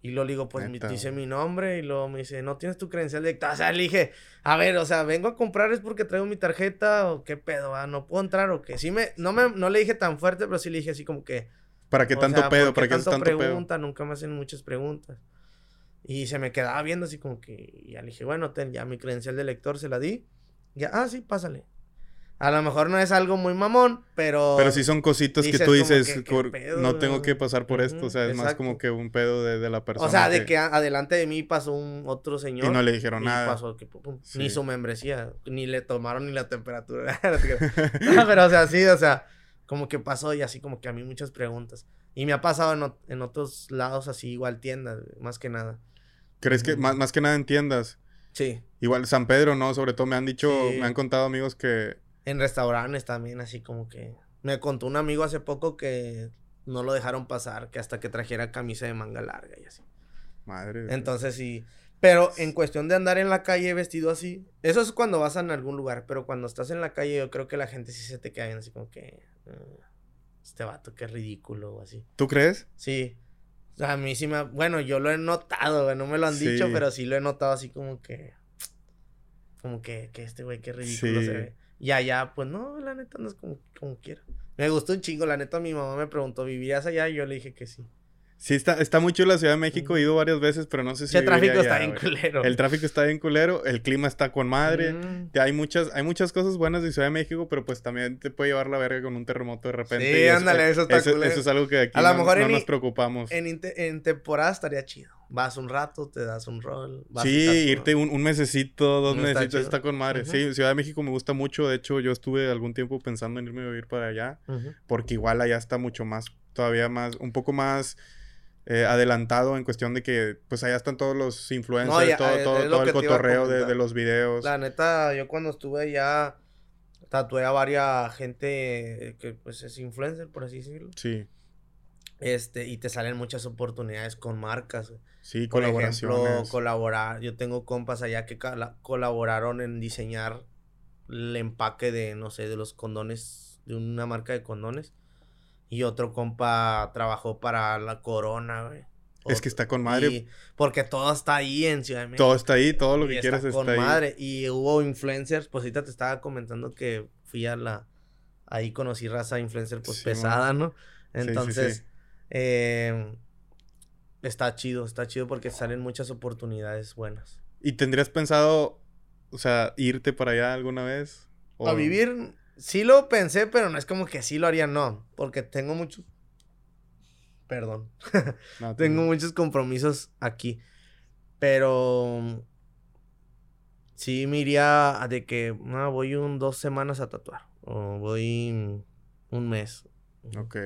Y luego le digo, pues Neta, dice mi nombre. Y luego me dice, no tienes tu credencial de... O sea, le dije, a ver, o sea, vengo a comprar es porque traigo mi tarjeta o qué pedo, ah? ¿No puedo entrar o qué? Sí me, no me, no le dije tan fuerte, pero sí le dije así como que... ¿Para qué o tanto sea, pedo? ¿por ¿Para qué tanto tanto pedo? pregunta? Nunca me hacen muchas preguntas. Y se me quedaba viendo así como que... y Ya le dije, bueno, ten, ya mi credencial de lector se la di. Ya, ah, sí, pásale. A lo mejor no es algo muy mamón, pero... Pero sí son cositas que tú dices, que, ¿qué "Cor- pedo, no tengo güey?" que pasar por esto. O sea, es más como que un pedo de, de la persona. O sea, de que adelante de mí pasó un otro señor. Y no le dijeron y nada. pasó que, pum, pum, Sí. Ni su membresía, ni le tomaron ni la temperatura. No, pero o sea, sí, o sea, como que pasó y así como que a mí muchas preguntas. Y me ha pasado en, ot- en otros lados así, igual tiendas, más que nada. ¿Crees que más, más que nada entiendas? Sí. Igual San Pedro, ¿no? Sobre todo me han dicho, Sí. me han contado amigos que... En restaurantes también, así como que... Me contó un amigo hace poco que no lo dejaron pasar, que hasta que trajera camisa de manga larga y así. Madre. Entonces sí. Pero en cuestión de andar en la calle vestido así, eso es cuando vas en algún lugar, pero cuando estás en la calle yo creo que la gente sí se te queda viendo así como que... "Ah, este vato, qué ridículo o así. ¿Tú crees? Sí. O sea, a mí sí me... Bueno, yo lo he notado, güey, no me lo han dicho, pero sí lo he notado así como que... Como que, que este güey, qué ridículo Sí. se ve. Y allá, pues no, la neta no es como, como quiera. Me gustó un chingo, la neta mi mamá me preguntó, ¿vivirías allá? Y yo le dije que sí. Sí, está, está muy chulo la Ciudad de México. He ido varias veces, pero no sé si Ese tráfico está bien culero. El tráfico está bien culero, el clima está con madre. Mm. Hay muchas, hay muchas cosas buenas de Ciudad de México, pero pues también te puede llevar la verga con un terremoto de repente. Sí, y ándale, eso está eso, culero. eso es algo que aquí A lo no, mejor no en nos preocupamos. En, en temporada estaría chido. Vas un rato, te das un rol. vas Sí, a irte un, un mesecito, dos No está mesecitos, está con madre. Sí, Ciudad de México me gusta mucho. De hecho, yo estuve algún tiempo pensando en irme a vivir para allá, porque igual allá está mucho más, todavía más, un poco más eh, adelantado en cuestión de que, pues allá están todos los influencers, No, ya, todo, eh, todo, es todo el cotorreo de, de los videos. La neta, yo cuando estuve allá, Tatué a varias gente que pues es influencer, por así decirlo. Sí. Este, y te salen muchas oportunidades con marcas. Sí, Por ejemplo, colaboraciones. colaborar. Yo tengo compas allá que colaboraron en diseñar el empaque de, no sé, de los condones, de una marca de condones. Y otro compa trabajó para la Corona, güey. Es que está con madre. y- porque todo está ahí en Ciudad de México. Todo está ahí, todo lo que está quieras con está ahí. madre. Y hubo influencers, pues ahorita te estaba comentando que fui a la... Ahí conocí raza influencer pues Sí, pesada, ¿no? sí, sí. Entonces, eh, está chido, está chido porque salen muchas oportunidades buenas. ¿Y tendrías pensado, o sea, irte para allá alguna vez? O- A vivir, sí lo pensé, pero no es como que sí lo haría, no. Porque tengo muchos... Perdón. No, Tengo muchos compromisos aquí. Pero... Sí me iría a de que, no, voy un dos semanas a tatuar. O voy un mes. Ok.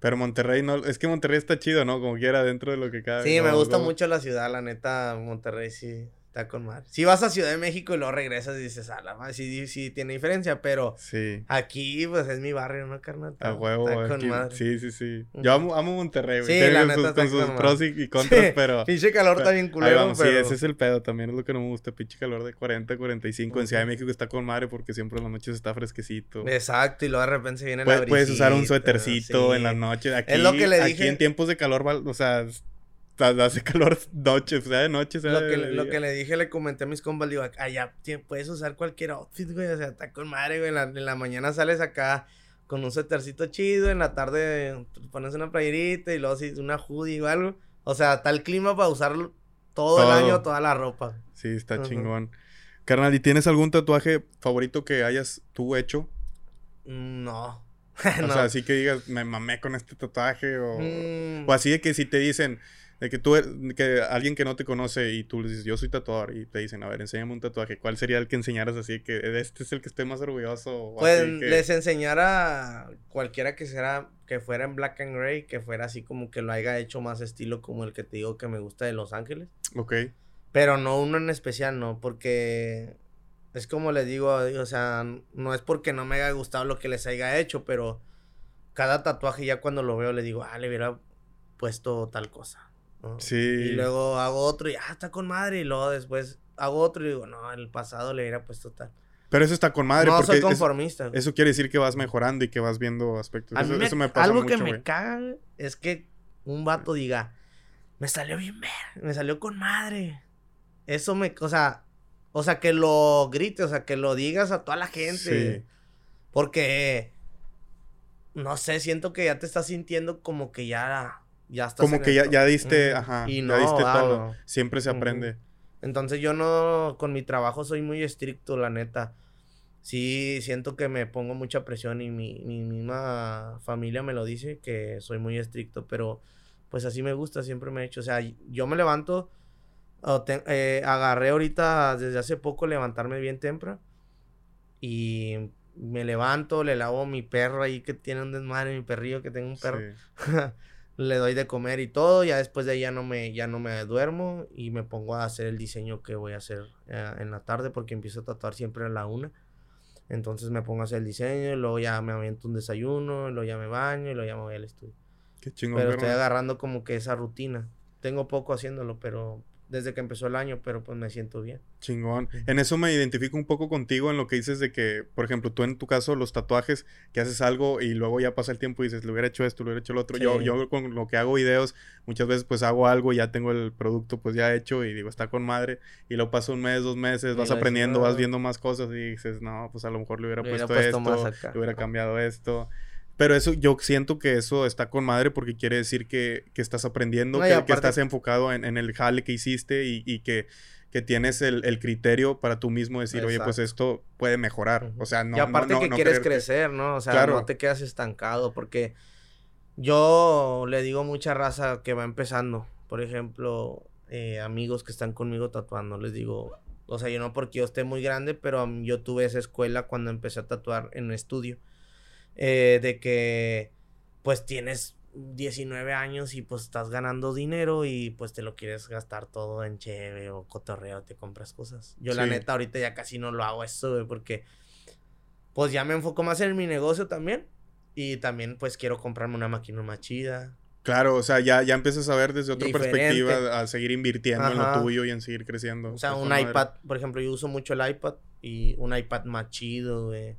Pero Monterrey no, es que Monterrey está chido, ¿no? Como quiera dentro de lo que cabe. Sí, me gusta Como- mucho la ciudad, la neta, Monterrey sí está con madre. Si vas a Ciudad de México y luego regresas y dices, a la madre, sí, sí tiene diferencia, pero Sí. aquí pues es mi barrio, ¿no, carnal? A Está- huevo, está con aquí- madre. sí, sí, sí. Yo amo, amo Monterrey, güey. Sí, la con neta sus, está con sus con pros y, y contras, Sí, pero... Pinche calor está bien Ahí culero, vamos, pero... sí, ese es el pedo, también es lo que no me gusta, pinche calor de 40, 45. En Ciudad de. México está con madre porque siempre en las noches está fresquecito. Exacto, y luego de repente se viene la Puedes, puedes usar un brisita, suétercito en las noches. Aquí, Es lo que le aquí dije. en tiempos de calor, o sea, hace calor noche, sea de noche, sea Lo que, le- lo que le dije, le comenté a mis compas, digo, allá ti- puedes usar cualquier outfit, güey, o sea, está con madre, güey, en la, en la mañana sales acá con un suétercito chido, en la tarde te pones una playerita y luego si una hoodie o algo, o sea, está el clima para usar todo, Todo. el año, toda la ropa. Sí, está chingón. Carnal, ¿y tienes algún tatuaje favorito que hayas tú hecho? Mm, No. O sea, así que digas, me mamé con este tatuaje o... Mm, O así de que si te dicen, de que tú, er- que alguien que no te conoce y tú le dices, yo soy tatuador, y te dicen, a ver, enséñame un tatuaje, ¿cuál sería el que enseñaras así que este es el que estoy más orgulloso? Pues así que- les enseñara cualquiera que sea, que fuera en black and gray, que fuera así como que lo haya hecho más estilo como el que te digo que me gusta de Los Ángeles. Ok, Pero no uno en especial, no, porque es como les digo, o sea, no es porque no me haya gustado lo que les haya hecho, pero cada tatuaje ya cuando lo veo le digo, ah, le hubiera puesto tal cosa. ¿No? sí. Y luego hago otro y, ah, está con madre, y luego después hago otro y digo, no, en el pasado le hubiera puesto tal. Pero eso está con madre, no porque soy conformista. eso quiere decir que vas mejorando y que vas viendo aspectos. A Eso, mí me- eso me pasa algo mucho, que me caga es que un vato diga, me salió bien, ver- me salió con madre. Eso me, o sea, o sea, que lo grite, o sea, que lo digas a toda la gente. Sí. Porque, no sé, siento que ya te estás sintiendo como que ya, ya estás. Como en que ya, ya diste, Ujú. ajá, Y ya no, diste va, todo. güey. Siempre se aprende. Entonces yo no, con mi trabajo soy muy estricto, la neta. Sí, siento que me pongo mucha presión y mi, mi misma familia me lo dice, que soy muy estricto, pero pues así me gusta, siempre me he hecho. O sea, yo me levanto, o te- eh, agarré ahorita desde hace poco levantarme bien temprano y me levanto, le lavo a mi perro ahí que tiene un desmadre, mi perrillo que tengo un perro Sí. le doy de comer y todo, ya después de ahí ya no me, ya no me duermo y me pongo a hacer el diseño que voy a hacer eh, en la tarde porque empiezo a tatuar siempre a la una. Entonces me pongo a hacer el diseño, y luego ya me aviento un desayuno, y luego ya me baño y luego ya me voy al estudio. Qué chingón, Pero estoy agarrando como que esa rutina. Tengo poco haciéndolo, pero desde que empezó el año, pero pues me siento bien. Chingón. En eso me identifico un poco contigo en lo que dices de que, por ejemplo, tú en tu caso, los tatuajes, que haces algo y luego ya pasa el tiempo y dices, le hubiera hecho esto, le hubiera hecho lo otro. Yo, Sí. yo con lo que hago videos, muchas veces pues hago algo y ya tengo el producto pues ya hecho y digo, está con madre. Y lo paso un mes, dos meses, Y vas lo aprendiendo, vas "Ah". viendo más cosas y dices, no, pues a lo mejor le hubiera Le hubiera puesto, puesto más esto, acá. le hubiera cambiado esto. Pero eso, yo siento que eso está con madre porque quiere decir que, que estás aprendiendo, No, que, estás enfocado en, en el jale que hiciste y, y que, que tienes el, el criterio para tú mismo decir, oye, pues esto puede mejorar. O sea, no. y aparte no- no- que quieres crecer, ¿no? O sea, Claro. no te quedas estancado porque yo le digo a mucha raza que va empezando, por ejemplo, eh, amigos que están conmigo tatuando, les digo, o sea, yo no porque yo esté muy grande, pero yo tuve esa escuela cuando empecé a tatuar en un estudio, eh, de que pues tienes 19 años y pues estás ganando dinero y pues te lo quieres gastar todo en cheve o cotorreo, te compras cosas. Yo la Sí. neta ahorita ya casi no lo hago eso, güey, porque pues ya me enfoco más en mi negocio también. Y también pues quiero comprarme una máquina más chida. Claro, o sea, ya, ya empiezas a ver desde otra perspectiva, a seguir invirtiendo en lo tuyo y en seguir creciendo. O sea, un iPad, por ejemplo, yo uso mucho el iPad y un iPad más chido, güey.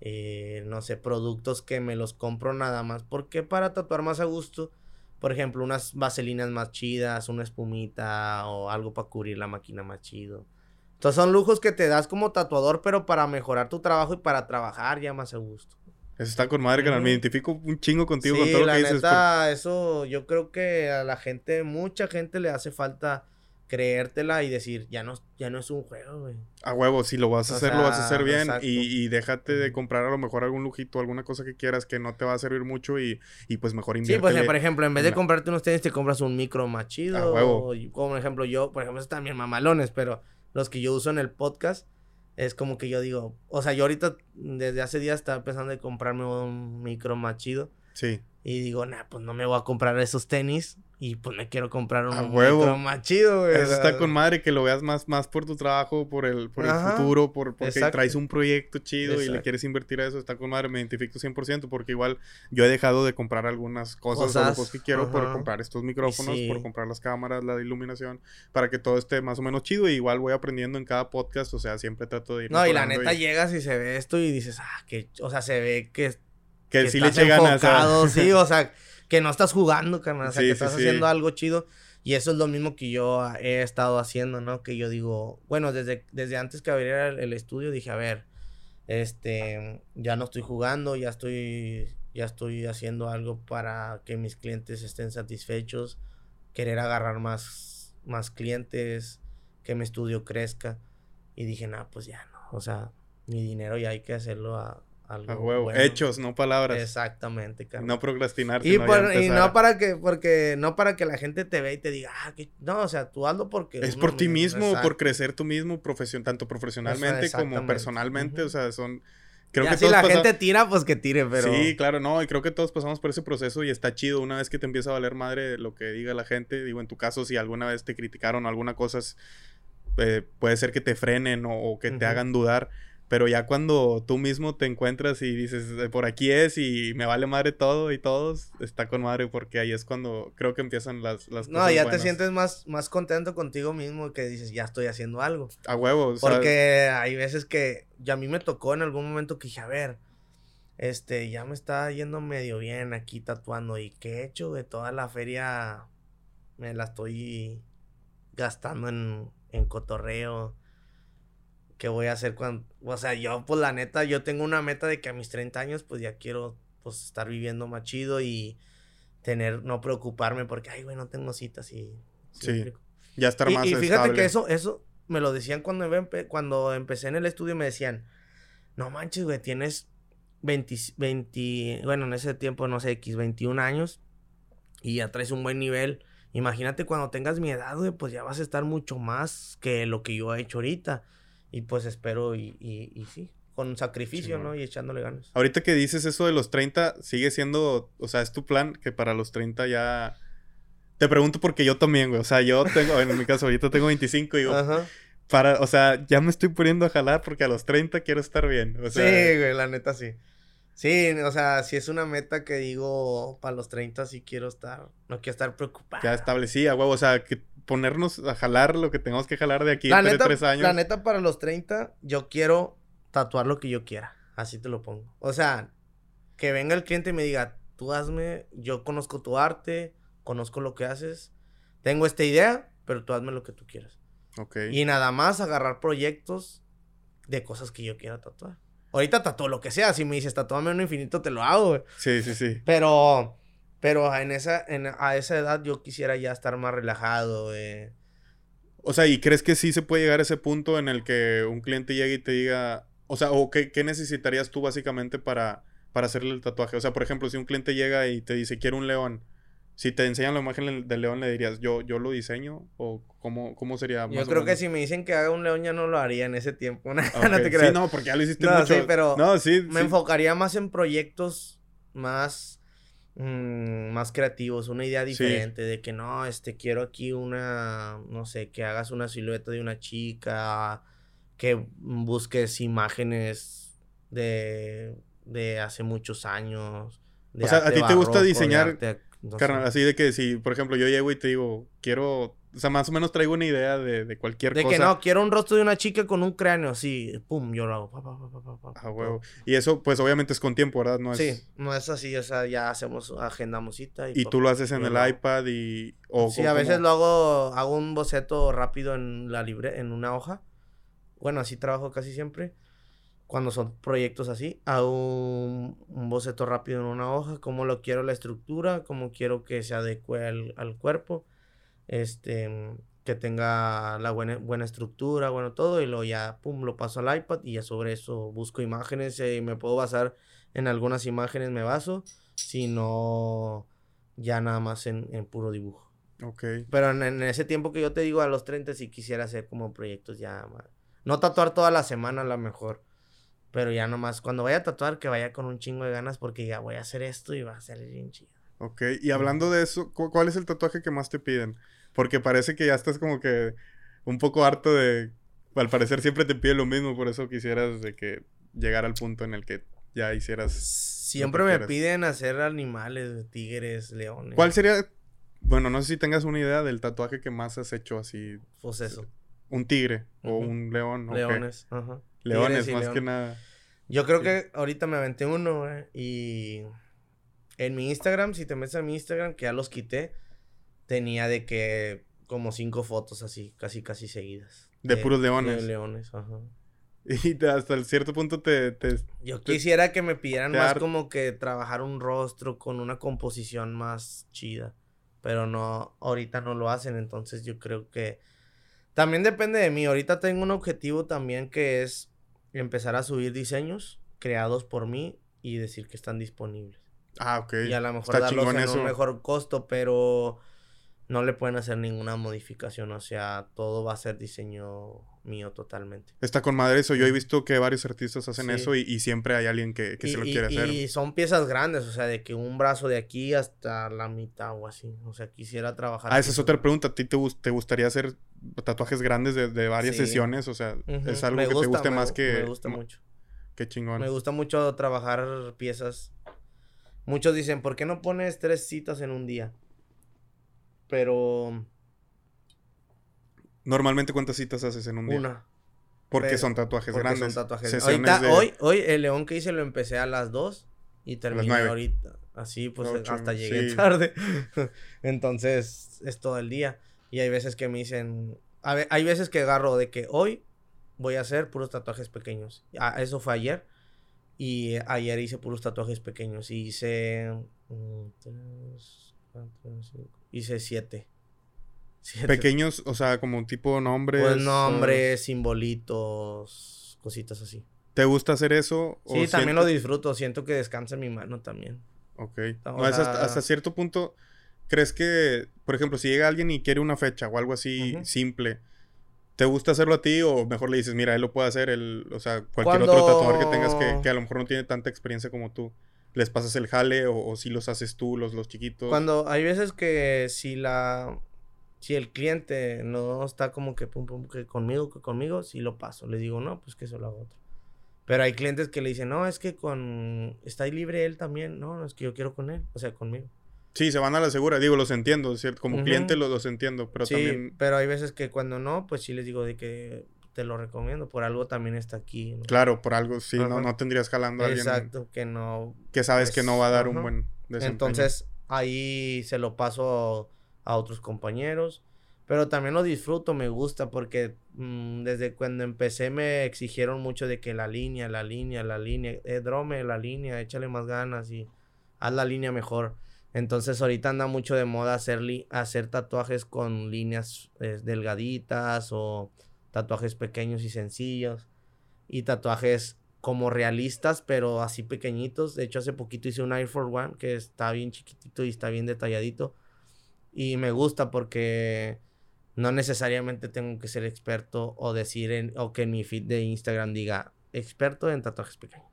Eh, no sé, productos que me los compro nada más. porque para tatuar más a gusto? Por ejemplo, unas vaselinas más chidas, una espumita o algo para cubrir la máquina más chido. Entonces son lujos que te das como tatuador, pero para mejorar tu trabajo y para trabajar ya más a gusto. Eso está con madre, canal. Me identifico un chingo contigo con todo lo que dices. Neta, eso yo creo que a la gente, mucha gente le hace falta creértela y decir, ya no, ya no es un juego, güey. A huevo, si lo vas a hacer, lo vas a hacer bien. Y, y, déjate de comprar a lo mejor algún lujito, alguna cosa que quieras que no te va a servir mucho y, y pues mejor invierte. Sí, pues por ejemplo, en vez de comprarte unos tenis, te compras un micro más chido. A huevo. como por ejemplo, yo, por ejemplo, están bien mamalones, pero los que yo uso en el podcast es como que yo digo, o sea, yo ahorita desde hace días estaba pensando en comprarme un micro más chido. Sí. Y digo, nah, pues no me voy a comprar esos tenis y pues me quiero comprar un huevo. más chido, güey. Eso está con madre que lo veas más, más por tu trabajo, por el, por el futuro, por, porque traes un proyecto chido y le quieres invertir a eso. Está con madre, me identifico 100% porque igual yo he dejado de comprar algunas cosas, o cosas que quiero por comprar estos micrófonos, por comprar las cámaras, la iluminación, para que todo esté más o menos chido. Y igual voy aprendiendo en cada podcast, o sea, siempre trato de ir. No, y la neta llegas y se ve esto y dices, ah, que, o sea, se ve que. Que, sí le eche ganas. Sí, o sea que no estás jugando, carnal. O sea, que estás haciendo algo chido. Y eso es lo mismo que yo he estado haciendo, ¿no? Que yo digo, bueno, desde, desde antes que abriera el, estudio dije, a ver, este, ya no estoy jugando, ya estoy, ya estoy haciendo algo para que mis clientes estén satisfechos, querer agarrar más, más clientes, que mi estudio crezca. Y dije, no, pues ya no, o sea, mi dinero ya hay que hacerlo a, algo a huevo. Hechos, no palabras. Exactamente, carnal. No procrastinar. Y, y no para que, porque, no para que la gente te vea y te diga, ah, que, no, o sea, tú hazlo porque. Es por ti mismo, por crecer tú mismo, profesión, tanto profesionalmente como personalmente, o sea, son. Creo que si la gente tira, pues que tire, pero. Sí, claro, no, y creo que todos pasamos por ese proceso y está chido una vez que te empieza a valer madre lo que diga la gente. Digo, en tu caso, si alguna vez te criticaron alguna cosa, eh, puede ser que te frenen o, que te hagan dudar pero ya cuando tú mismo te encuentras y dices, por aquí es y me vale madre todo y todos, está con madre porque ahí es cuando creo que empiezan las, las no, ya te sientes más, más contento contigo mismo que dices, ya estoy haciendo algo. A huevos. Porque hay veces que ya a mí me tocó en algún momento que dije, a ver, este, ya me está yendo medio bien aquí tatuando y qué he hecho de toda la feria, me la estoy gastando en, en cotorreo qué voy a hacer cuando, o sea, yo pues la neta, yo tengo una meta de que a mis 30 años pues ya quiero pues estar viviendo más chido y tener, no preocuparme porque, ay, güey, no tengo citas y... Sí, ya estar más Y, y fíjate que eso, eso me lo decían cuando, cuando empecé en el estudio, me decían, no manches, güey, tienes 20, 20, bueno, en ese tiempo, no sé, X, 21 años y ya traes un buen nivel. Imagínate cuando tengas mi edad, güey, pues ya vas a estar mucho más que lo que yo he hecho ahorita. Y pues espero y, y, sí, con sacrificio, ¿no? Y echándole ganas. Ahorita que dices eso de los 30, sigue siendo, o sea, es tu plan que para los 30 ya... Te pregunto porque yo también, güey. O sea, yo tengo, en mi caso, ahorita tengo 25 y digo, Ajá. para, o sea, ya me estoy poniendo a jalar porque a los 30 quiero estar bien. O sea, sí, güey, la neta sí. Sí, o sea, si es una meta que digo, para los 30 sí quiero estar, no quiero estar preocupado. Ya establecía, güey, o sea, que ponernos a jalar lo que tengamos que jalar de aquí a tres años. La neta, para los 30, yo quiero tatuar lo que yo quiera. Así te lo pongo. O sea, que venga el cliente y me diga, tú hazme, yo conozco tu arte, conozco lo que haces, tengo esta idea, pero tú hazme lo que tú quieras. Ok. Y nada más agarrar proyectos de cosas que yo quiera tatuar. Ahorita tatúo lo que sea. Si me dices tatuame un infinito, te lo hago, Sí, sí, sí. Pero pero en esa, en, a esa edad yo quisiera ya estar más relajado. Eh. O sea, ¿y crees que sí se puede llegar a ese punto en el que un cliente llegue y te diga, o sea, o qué, qué necesitarías tú básicamente para, para hacerle el tatuaje? O sea, por ejemplo, si un cliente llega y te dice, quiero un león, si te enseñan la imagen del león, le dirías, ¿yo, yo lo diseño? ¿O cómo, cómo sería? yo creo que si me dicen que haga un león, ya no lo haría en ese tiempo. no te creas. Sí, no, porque ya lo hiciste no, Sí, pero no, sí, me enfocaría más en proyectos más Mm, más creativos, una idea diferente de que no, este, quiero aquí una, no sé, que hagas una silueta de una chica, que busques imágenes de, de hace muchos años. de O sea, ¿a ti te gusta diseñar, no. Carnal, así de que si, por ejemplo, yo llego y te digo, quiero, o sea, más o menos traigo una idea de, de cualquier De cosa. que no, quiero un rostro de una chica con un cráneo así, pum, yo lo hago. pa, Ah, huevo. Y eso, pues obviamente es con tiempo, ¿verdad? No es... Sí, no es así, o sea, ya hacemos, agendamos. Y pa, tú lo haces en el hago. iPad y... O, Sí, a veces como- lo hago, hago un boceto rápido en la libre, en una hoja. Bueno, así trabajo casi siempre. Cuando son proyectos así, hago un, un boceto rápido en una hoja, cómo lo quiero la estructura, cómo quiero que se adecue al, al cuerpo, este, que tenga la buena, buena estructura, bueno, todo, y luego ya, pum, lo paso al iPad y ya sobre eso busco imágenes y me puedo basar en algunas imágenes, me baso, si no, ya nada más en, en puro dibujo. Ok. Pero en, en ese tiempo que yo te digo, a los 30 sí quisiera hacer como proyectos ya. No tatuar toda la semana a lo mejor. Pero ya nomás, cuando vaya a tatuar, que vaya con un chingo de ganas porque ya voy a hacer esto y va a salir bien chido. Ok. Y hablando de eso, ¿cu- ¿cuál es el tatuaje que más te piden? Porque parece que ya estás como que un poco harto de... Al parecer siempre te pide lo mismo, por eso quisieras de que llegar al punto en el que ya hicieras... Siempre me piden hacer animales, tigres, leones. ¿Cuál sería... Bueno, no sé si tengas una idea del tatuaje que más has hecho así. Pues eso, Un tigre o un león. leones. Ajá. Leones, Tigres más león. que nada. Yo creo Sí. que ahorita me aventé uno, güey, y en mi Instagram, si te metes a mi Instagram, que ya los quité, tenía de que como cinco fotos así, casi casi seguidas. De puros leones. De leones, ajá. Y te- hasta el cierto punto te... te- Yo Te- quisiera que me pidieran más como que trabajar un rostro con una composición más chida. Pero no, ahorita no lo hacen, entonces yo creo que también depende de mí. Ahorita tengo un objetivo también que es empezar a subir diseños creados por mí y decir que están disponibles. Ah, ok. Y a lo mejor Está darlos en eso. un mejor costo, pero no le pueden hacer ninguna modificación. O sea, todo va a ser diseño mío totalmente. Está con madre eso. Yo he visto que varios artistas hacen Sí. eso y, y siempre hay alguien que, que y, se lo y- quiere hacer. y son piezas grandes, o sea, de que un brazo de aquí hasta la mitad o así. O sea, quisiera trabajar. Ah, esa es otra pregunta. ¿A ti te, te gustaría hacer tatuajes grandes de, de varias Sí. sesiones? O sea, es algo me que te guste me más que... Me gusta mucho. Qué chingón. Me gusta mucho trabajar piezas. Muchos dicen, ¿por qué no pones tres citas en un día? Pero Normalmente, ¿cuántas citas haces en un día? una. Porque pero- son tatuajes Porque grandes. son tatuajes. Ahorita, de- hoy, hoy, el león que hice lo empecé a las 2 y terminé ahorita. Así, pues Ocho, hasta llegué sí. tarde. Entonces, es todo el día. Y hay veces que me dicen. a hay veces que agarro de que hoy voy a hacer puros tatuajes pequeños. Ah, eso fue ayer. Y ayer hice puros tatuajes pequeños. Y hice. tres, cuatro, cinco, hice siete. Siete Pequeños, o sea, como tipo nombres. pues o- nombres, simbolitos, cositas así. ¿Te gusta hacer eso? o Sí, también lo disfruto. Siento que descansa en mi mano también. Ok. O No, es hasta, hasta cierto punto, ¿crees que, por ejemplo, si llega alguien y quiere una fecha o algo así simple, ¿te gusta hacerlo a ti o mejor le dices, mira, él lo puede hacer, él, o sea, cualquier Cuando- otro tatuador que tengas que, que a lo mejor no tiene tanta experiencia como tú, les pasas el jale o, o si los haces tú, los, los chiquitos? Cuando hay veces que si la si el cliente no está como que pum pum que conmigo, que conmigo, sí lo paso. Le digo, "No, pues que se lo hago otro." Pero hay clientes que le dicen, "No, es que con está ahí libre él también." No, no es que yo quiero con él, o sea, conmigo. Sí, se van a la segura, digo, los entiendo, ¿cierto? Como cliente los, los entiendo, pero sí, también, pero hay veces que cuando no, pues sí les digo de que te lo recomiendo, por algo también está aquí. ¿no? claro, por algo, sí, no, Ajá. no tendrías jalando a alguien Exacto, que no que sabes que no va a dar un Ajá. buen desempeño. Entonces ahí se lo paso a otros compañeros. Pero también lo disfruto, me gusta, porque mm, desde cuando empecé me exigieron mucho de que la línea, la línea, la línea, eh, drome, la línea, échale más ganas y haz la línea mejor. Entonces ahorita anda mucho de moda hacer, li- hacer tatuajes con líneas eh, delgaditas o tatuajes pequeños y sencillos. Y tatuajes como realistas, pero así pequeñitos. De hecho, hace poquito hice un Air Force One que está bien chiquitito y está bien detalladito. Y me gusta porque no necesariamente tengo que ser experto o decir en, o que en mi feed de Instagram diga experto en tatuajes pequeños.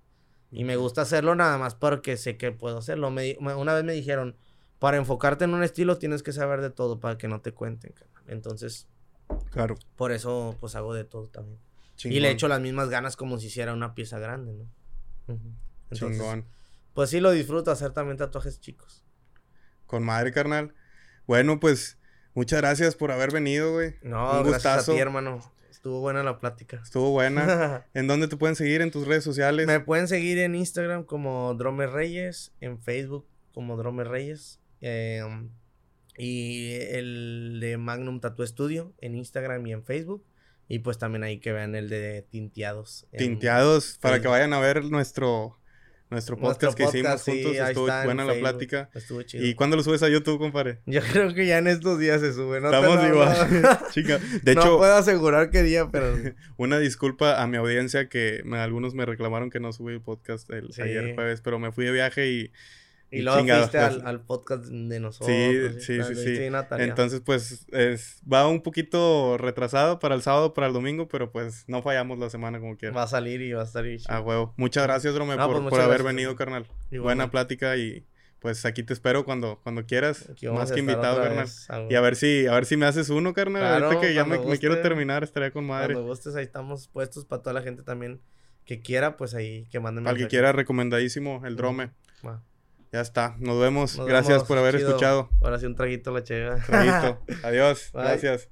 Y me gusta hacerlo nada más porque sé que puedo hacerlo. Me una vez me dijeron, para enfocarte en un estilo tienes que saber de todo para que no te cuenten. carnal". Entonces, Claro. por eso pues hago de todo también. Y le echo las mismas ganas como si hiciera una pieza grande, ¿no? Entonces, Chingón. Pues sí lo disfruto hacer también tatuajes chicos. Con madre, carnal. Bueno, pues muchas gracias por haber venido, güey. No, Un gracias a ti, hermano. Estuvo buena la plática. Estuvo buena. ¿En dónde te pueden seguir? ¿En tus redes sociales? Me pueden seguir en Instagram como Drome Reyes, en Facebook como Drome Reyes. Em, y el de Magnum Tattoo Studio en Instagram y en Facebook. Y pues también ahí que vean el de Tinteados. Tinteados, para que vayan a ver nuestro, nuestro podcast que hicimos juntos. estuvo buena la plática. Estuvo chido. ¿Y cuándo lo subes a YouTube, compadre? Yo creo que ya en estos días se sube. No Estamos igual. Chica, de hecho. No puedo asegurar qué día, pero. una disculpa a mi audiencia que algunos me reclamaron que no subí el podcast el, ayer jueves, pero me fui de viaje y y, luego fuiste al, podcast de nosotros. Sí, sí, sí, sí. Entonces, pues, es, va un poquito retrasado para el sábado, para el domingo, pero pues no fallamos la semana como quieras. Va a salir y va a estar A huevo. Muchas gracias, Drome, por, pues, haber venido, carnal. Buena plática y pues aquí te espero cuando, cuando quieras. Más que invitado, carnal. y a ver si, a ver si me haces uno, carnal. Ahorita que ya me, quiero terminar, estaría con madre. Cuando gustes, ahí estamos puestos para toda la gente también que quiera, pues ahí que manden Al que quiera, recomendadísimo el Drome. Ya está. Nos vemos. Gracias por haber escuchado. Ahora sí un traguito la chega. Traguito. Adiós. Gracias.